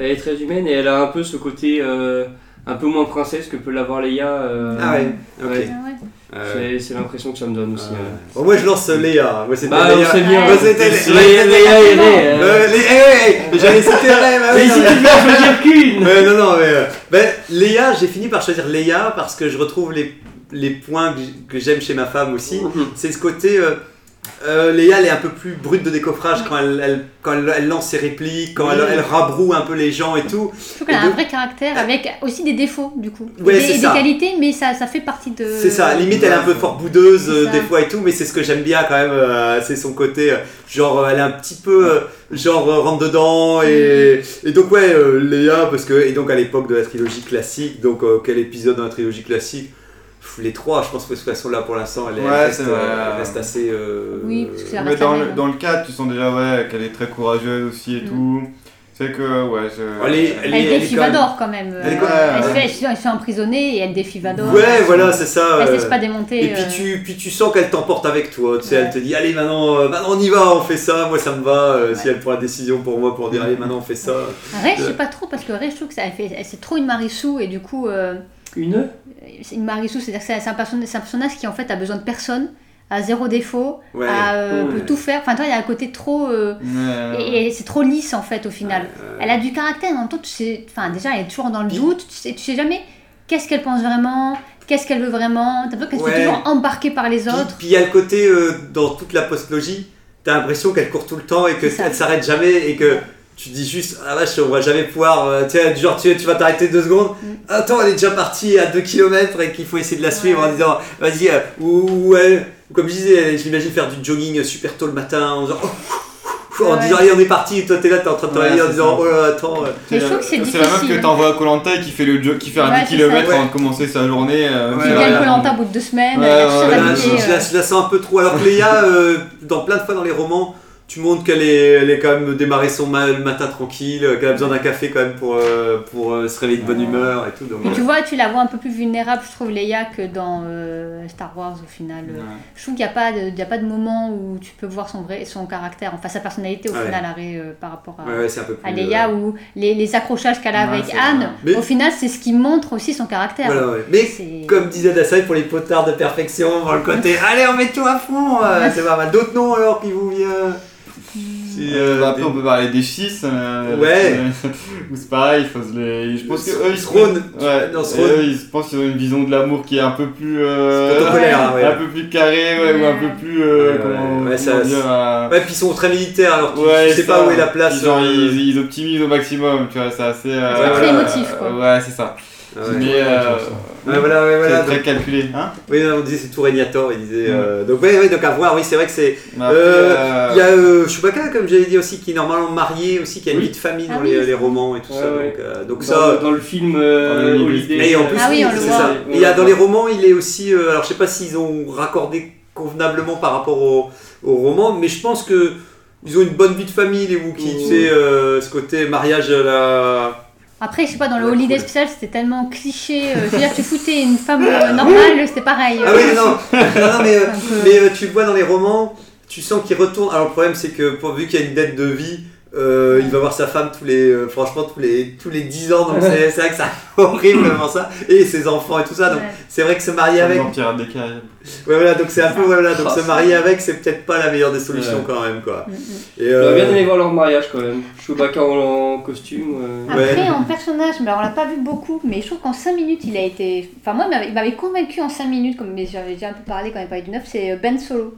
elle est très humaine et elle a un peu ce côté euh, un peu moins princesse que peut l'avoir Leia. euh, Ah ouais, ok. ouais. Ah ouais. Euh, C'est- C'est l'impression que ça me donne aussi. euh, ouais. bon, moi, je lance Léa. Moi, c'était Bah, Léa. bien. Moi, c'était Ouais. Leia, Leia et J'allais citer Ray, bah oui, Mais si tu veux en choisir qu'une Ouais, non, non, mais. euh, ben, Léa, j'ai fini par choisir Léa parce que je retrouve les, les points que j'aime chez ma femme aussi. C'est ce côté. Euh, Léa, elle est un peu plus brute de décoffrage quand, elle, elle- quand elle, elle lance ses répliques, quand elle, Oui. elle rabroue un peu les gens et tout. Je trouve qu'elle a Et un vrai caractère avec aussi des défauts, du coup. Ouais, des, c'est et des qualités, mais ça, ça fait partie de. C'est ça, limite elle est un peu fort boudeuse euh, des fois et tout, mais c'est ce que j'aime bien quand même, euh, c'est son côté, genre elle est un petit peu, genre rentre dedans, et, et donc ouais, Léa, parce que, et donc à l'époque de la trilogie classique, donc quel épisode dans la trilogie classique? Les trois, je pense que façon là pour l'instant elle, est- Ouais, reste, euh, elle reste assez... euh, Oui, parce que ça Mais reste dans le, même. dans le 4, tu sens déjà ouais, qu'elle est très courageuse aussi et Mm. tout. C'est que, ouais, je... Elle est- Elle, elle est défie quand même- Vador quand même. Elle même- elle, ouais. fait, elle fait emprisonner et elle défie Vador. Ouais, voilà, c'est ça. Elle euh, laisse pas démonter. Et puis euh, tu, puis tu sens qu'elle t'emporte avec toi, tu sais, Ouais. elle te dit allez maintenant, maintenant on y va, on fait ça, moi ça me va, si elle prend la décision pour moi pour dire allez maintenant on fait ça. Ray, je sais pas trop parce que Ray, je trouve que ça elle fait, elle- c'est trop une Marissou et du coup, euh, Une c'est une Marissou, c'est-à-dire que c'est un, personnage, c'est un personnage qui en fait a besoin de personne, a zéro défaut, Ouais. a, euh, Ouais. peut tout faire. Enfin, toi, il y a un côté trop. euh, Ouais. et, et c'est trop lisse en fait au final. Elle a du caractère, en même temps, tu sais, enfin déjà, elle est toujours dans le doute, tu sais, tu sais jamais qu'est-ce qu'elle pense vraiment, qu'est-ce qu'elle veut vraiment. T'as l'impression qu'elle fait toujours embarquer par les autres. puis il y a le côté euh, dans toute la postlogie, t'as l'impression qu'elle court tout le temps et qu'elle s'arrête jamais et que tu dis juste ah vache on va jamais pouvoir, euh, tu sais, du genre tu, tu vas t'arrêter deux secondes, Mm. attends elle est déjà partie à 2 km et qu'il faut essayer de la suivre Ouais. en disant vas-y euh, ou, ou elle- ou comme je disais, je l'imagine faire du jogging super tôt le matin en disant oh, en Ouais. disant allez on est parti, toi t'es là t'es en train de Ouais, travailler en disant ça. oh là attends. Mais je trouve que c'est C'est la meuf difficile. que t'envoies à Colanta et qui fait le jo- qui fait un Ouais, 10 c'est km ça. avant de commencer sa journée. euh, Qui gagne la- Colanta au bout de deux semaines, la, je la sens un peu trop. Alors que Léa, euh, dans plein de fois dans les romans, tu montres qu'elle est, elle est quand même démarré son ma- le matin tranquille, euh, qu'elle a besoin d'un café quand même pour, euh, pour euh, se réveiller de bonne humeur et tout. Donc, tu vois, tu la vois un peu plus vulnérable, je trouve, Leia, que dans euh, Star Wars au final. Ouais. Je trouve qu'il n'y a, pas de- il y a pas de moment où tu peux voir son, vrai, son caractère, enfin sa personnalité au Ouais. final, arrêt, euh, par rapport à, ouais, ouais, c'est un peu plus. à Leia, ou les, les accrochages qu'elle a Ouais, avec Anne. Mais- Au final, c'est ce qui montre aussi son caractère. voilà, ouais. Mais C'est- comme disait Dassaï, pour les potards de perfection, dans le côté allez, on met tout à fond, c'est pas mal. D'autres noms alors qui vous viennent? Euh, euh, bah, après, des- on peut parler des schistes. euh, Ouais. euh, Où c'est pareil, il faut se les. Je pense que eux, ils se Throne. Ouais, Throne. eux, ils se pensent qu'ils ont une vision de l'amour qui est un peu plus. euh, Protocolaire, hein, ouais. Un peu plus carré, ouais, ou un peu plus. euh, Ouais, ouais, comment, ouais, ça- dire. euh, Ouais, puis ils sont très militaires, alors tu, Ouais, tu sais ça. pas où est la place. Genre, euh, ils, ils optimisent au maximum, tu vois, c'est assez. euh, C'est très euh, émotif, quoi. Ouais, c'est ça. Ouais. Mais. euh, Ouais, voilà, ouais, voilà. c'est très donc- calculé, hein oui, on disait c'est tout Régnator, il disait. Ouais. euh, donc, ouais, ouais, donc à voir, oui, c'est vrai que c'est. Euh, Il y a euh, Chewbacca, comme j'avais dit aussi, qui est normalement marié aussi, qui a une Oui. vie de famille Ah dans oui, les, romans et tout Ouais, ça. ouais. Donc, euh, donc Dans, ça. dans le film euh, Holiday. Et en plus, Ah oui, on le c'est voit. ça. Ouais, Il y a dans les romans, il est aussi. euh, alors, je sais pas s'ils ont raccordé convenablement par rapport au, au roman, mais je pense que ils ont une bonne vie de famille, les Wookiees. Tu sais, euh, ce côté mariage à la. Après, je sais pas, dans le Ouais, Holiday cool. Special, c'était tellement cliché. euh, je veux dire, tu foutais une femme euh, normale, c'était pareil. Ah oui, non, non, non, mais, euh, mais euh, tu le vois dans les romans, tu sens qu'il retourne. Alors le problème, c'est que pour, vu qu'il y a une dette de vie, euh, il va voir sa femme tous les, euh, franchement, tous les, tous les 10 ans. Donc c'est vrai que c'est horriblement ça. Et ses enfants et tout ça. Donc Ouais. c'est vrai que se marier avec. Des Caraïbes. Ouais, voilà, donc c'est un peu. ouais, voilà, donc Ah, se marier avec, c'est peut-être pas la meilleure des solutions Ouais. quand même, quoi. Mm, mm. Et, euh, bien aimé voir leur mariage quand même. Chewbacca en, en costume. euh. Ouais. Après, en personnage, mais alors on l'a pas vu beaucoup, mais je trouve qu'en 5 minutes, il a été. Enfin, moi, il m'avait- il m'avait convaincu en 5 minutes, comme mais j'avais déjà un peu parlé quand il parlait du 9, c'est Ben Solo.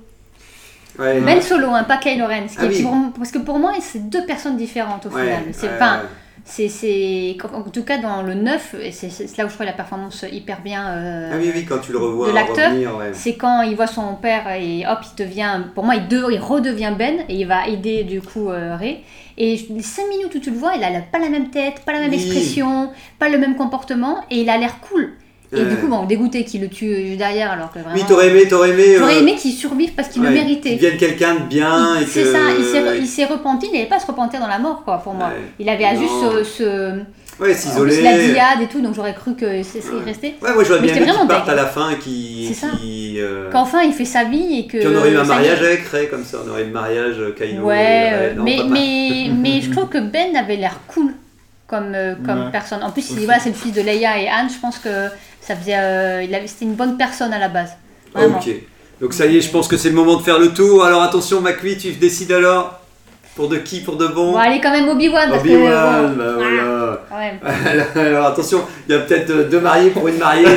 Ouais, Ben Solo, hein, pas Kylo Ren. ce qui Ah est oui. pour moi- parce que pour moi, c'est deux personnes différentes au ouais, final. C'est ouais, pas. ouais. C'est, c'est, en tout cas, dans le 9, et c'est, là où je trouve la performance hyper bien. euh, Ah oui, oui, quand tu le revois de l'acteur, ouais. C'est quand il voit son père et hop, il devient. Pour moi, il, de- il redevient Ben et il va aider du coup euh, Ray. Et les 5 minutes où tu le vois, il a pas la même tête, pas la même Oui. expression, pas le même comportement et il a l'air cool. Et Ouais. du coup, bon, dégoûté qu'il le tue euh, derrière alors que vraiment. Oui, t'aurais aimé, t'aurais aimé. J'aurais euh, aimé qu'il survive parce qu'il ouais, le Qu'il méritait. devienne quelqu'un de bien et que. C'est ça, il s'est, il s'est repenti, il n'allait pas se repentir dans la mort, quoi, pour moi. Ouais. Il avait à juste ce. ce Ouais, s'isoler. la diade et tout, donc j'aurais cru que c'est Ouais. restait. Ouais, moi j'aurais bien aimé qu'il vraiment parte à la fin et qu'il. Qu'il, euh, Qu'enfin il fait sa vie et que. Puis on aurait eu un mariage avec Ray comme ça, on aurait eu le mariage euh, Kylo Ouais, euh. Non, mais, mais, mais je trouve que Ben avait l'air cool comme, euh, comme Ouais. personne. En plus, il- voilà, c'est le fils de Leia et Anne. Je pense que ça faisait, euh, il avait, c'était une bonne personne à la base. Vraiment. Ok. Donc ça y est, je pense que c'est le moment de faire le tour. Alors attention, Macui, tu décides alors Pour de qui Pour de bon Bon, allez quand même Obi-Wan que. Obi-Wan, bah voilà. alors, alors, attention, il y a peut-être deux mariés pour une mariée.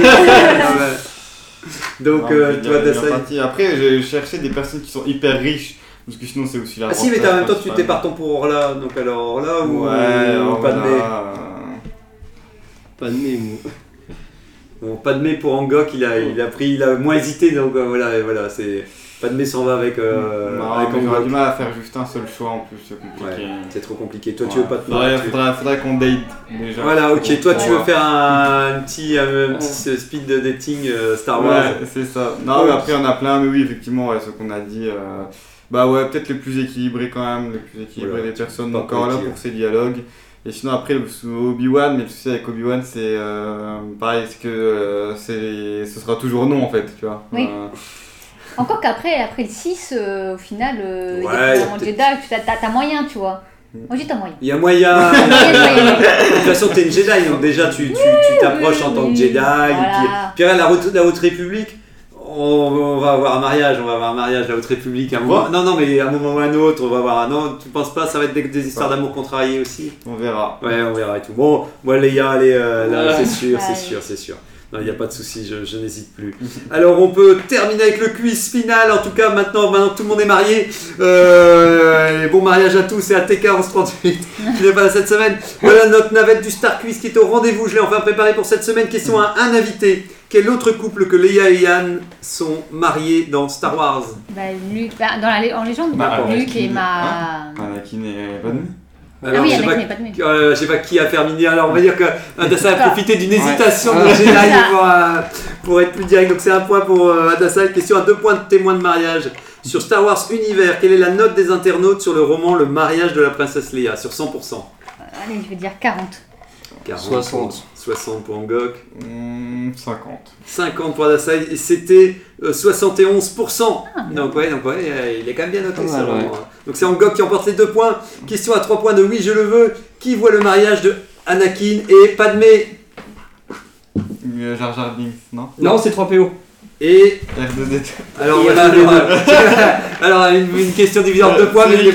Donc Non, euh, bien Dassaï. parti. Après, j'ai cherché des personnes qui sont hyper riches, parce que sinon c'est aussi la Ah si, mais en même temps, tu t'es partant pour Orla. Donc alors Orla ou, Ouais, ou alors Padmé voilà, Pas de nez, moi. Bon, Padmé pour Angok, il a, il a pris, il a moins hésité. Donc euh, voilà, et voilà, c'est Padmé s'en va avec, euh, Non, avec Angok. du mal à faire juste un seul choix en plus, c'est compliqué. Ouais, c'est trop compliqué. Toi, tu veux pas te marier, faudrait, faudrait qu'on date déjà. Voilà, ok. Toi, tu veux faire un, un petit, un, petit speed de dating euh, Star Wars Ouais, c'est ça. Non, mais après, on a plein, mais oui, effectivement, ouais, ce qu'on a dit. euh, Bah ouais, peut-être les plus équilibrés quand même, les plus équilibrés Voilà, des personnes encore là pour ces dialogues. Et sinon, après, le sous Obi-Wan, mais le souci avec Obi-Wan, c'est euh, pareil, c'est que euh, c'est- ce sera toujours non en fait, tu vois. Oui. Euh, Encore qu'après après le 6, euh, au final, euh, il y Ouais, a il y a vraiment Jedi, tu t'as, moyen, tu vois. Moi j'ai t'as moyen. Il y a moyen. de toute façon, t'es une Jedi, donc déjà, tu tu- tu t'approches en tant que Jedi. Et puis, voilà. puis regarde, la la haute République. On, on va avoir un mariage, on va avoir un mariage, la haute République. À un moment, non, non, mais à un moment ou à un autre, on va avoir un. Non, tu penses pas, ça va être des, des histoires d'amour contrariées aussi? On verra. Ouais, on verra et tout. Bon, moi, Léa, allez, euh, là, Ouais. c'est sûr, c'est Ouais. sûr, c'est sûr. Il n'y a pas de souci, je, je n'hésite plus. Alors, on peut terminer avec le quiz final. En tout cas, maintenant, maintenant que tout le monde est marié, euh, et bon mariage à tous et à TK1138 qui n'est pas là cette semaine. Voilà notre navette du Star Quiz qui est au rendez-vous. Je l'ai enfin préparé pour cette semaine. Question à un invité. Quel autre couple que Léa et Yann sont mariés dans Star Wars? Bah, Luke, bah, dans la, en légende, Bah, Luke et ma. Anakin et Padmé. Ah oui, je sais pas pas. Euh, je sais pas qui a terminé. Alors on va dire que Adassa a profité d'une hésitation Ouais. Pour, euh, pour être plus direct. Donc c'est un point pour euh, Adassa. Question à deux points de témoin de mariage. Sur Star Wars Univers, quelle est la note des internautes sur le roman Le mariage de la princesse Leia? Sur 100% Allez, je vais dire 40. 40 60. 60 pour Angok. Hmm, 50. 50 pour Adassa. Et c'était euh, 71%. Ah, bien. donc ouais, donc ouais, euh, il est quand même bien noté Pas ça. ouais. Donc c'est Angok qui emporte les deux points. Question à 3 points de Oui, je le veux. Qui voit le mariage de Anakin et Padmé? Euh, Jar Jar Binks, non? Non, c'est 3PO. Et R2D2. alors Et voilà, R2D2. alors, alors, une, une question divisante de points, mais les,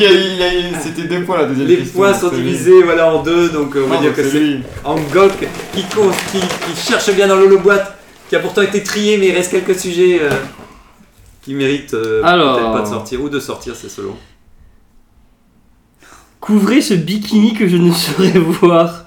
C'était deux points la deuxième les question. points sont lui. divisés voilà, en deux, donc euh, on va dire que c'est. Angolk qui, qui, qui cherche bien dans l'holoboîte, qui a pourtant été trié, mais il reste quelques sujets euh, qui méritent euh, Alors. peut-être pas de sortir, ou de sortir, c'est selon. Couvrez ce bikini que je ne saurais voir.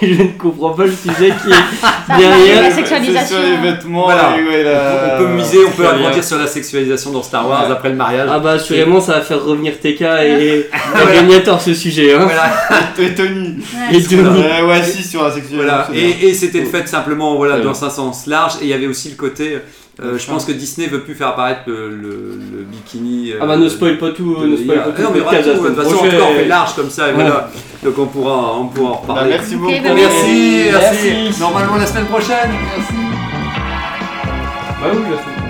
Je ne comprends pas le sujet qui est derrière. La sexualisation. sur les vêtements. Voilà. et ouais, la- On peut miser, on peut agrandir sur la sexualisation dans Star Wars après le mariage. Ah bah assurément ça va faire revenir TK et Voilà. Agniator ce sujet hein. Voilà, Et Tony. Ouais. Et Tony. Ouais, ouais, si, sur la sexualité. voilà. Et, et c'était fait simplement voilà, dans un sens large, et il y avait aussi le côté. Euh, je pense que Disney veut plus faire apparaître le, le- le bikini. euh, Ah bah ne spoil pas tout, de ne spoil pas tout. Non, mais tout, de toute façon, en tout cas, on fait large comme ça, et Ouais. voilà. Donc on pourra, on pourra en Bah, reparler. merci beaucoup. bah, Merci, merci. Merci. Normalement la semaine prochaine. Bah oui, la.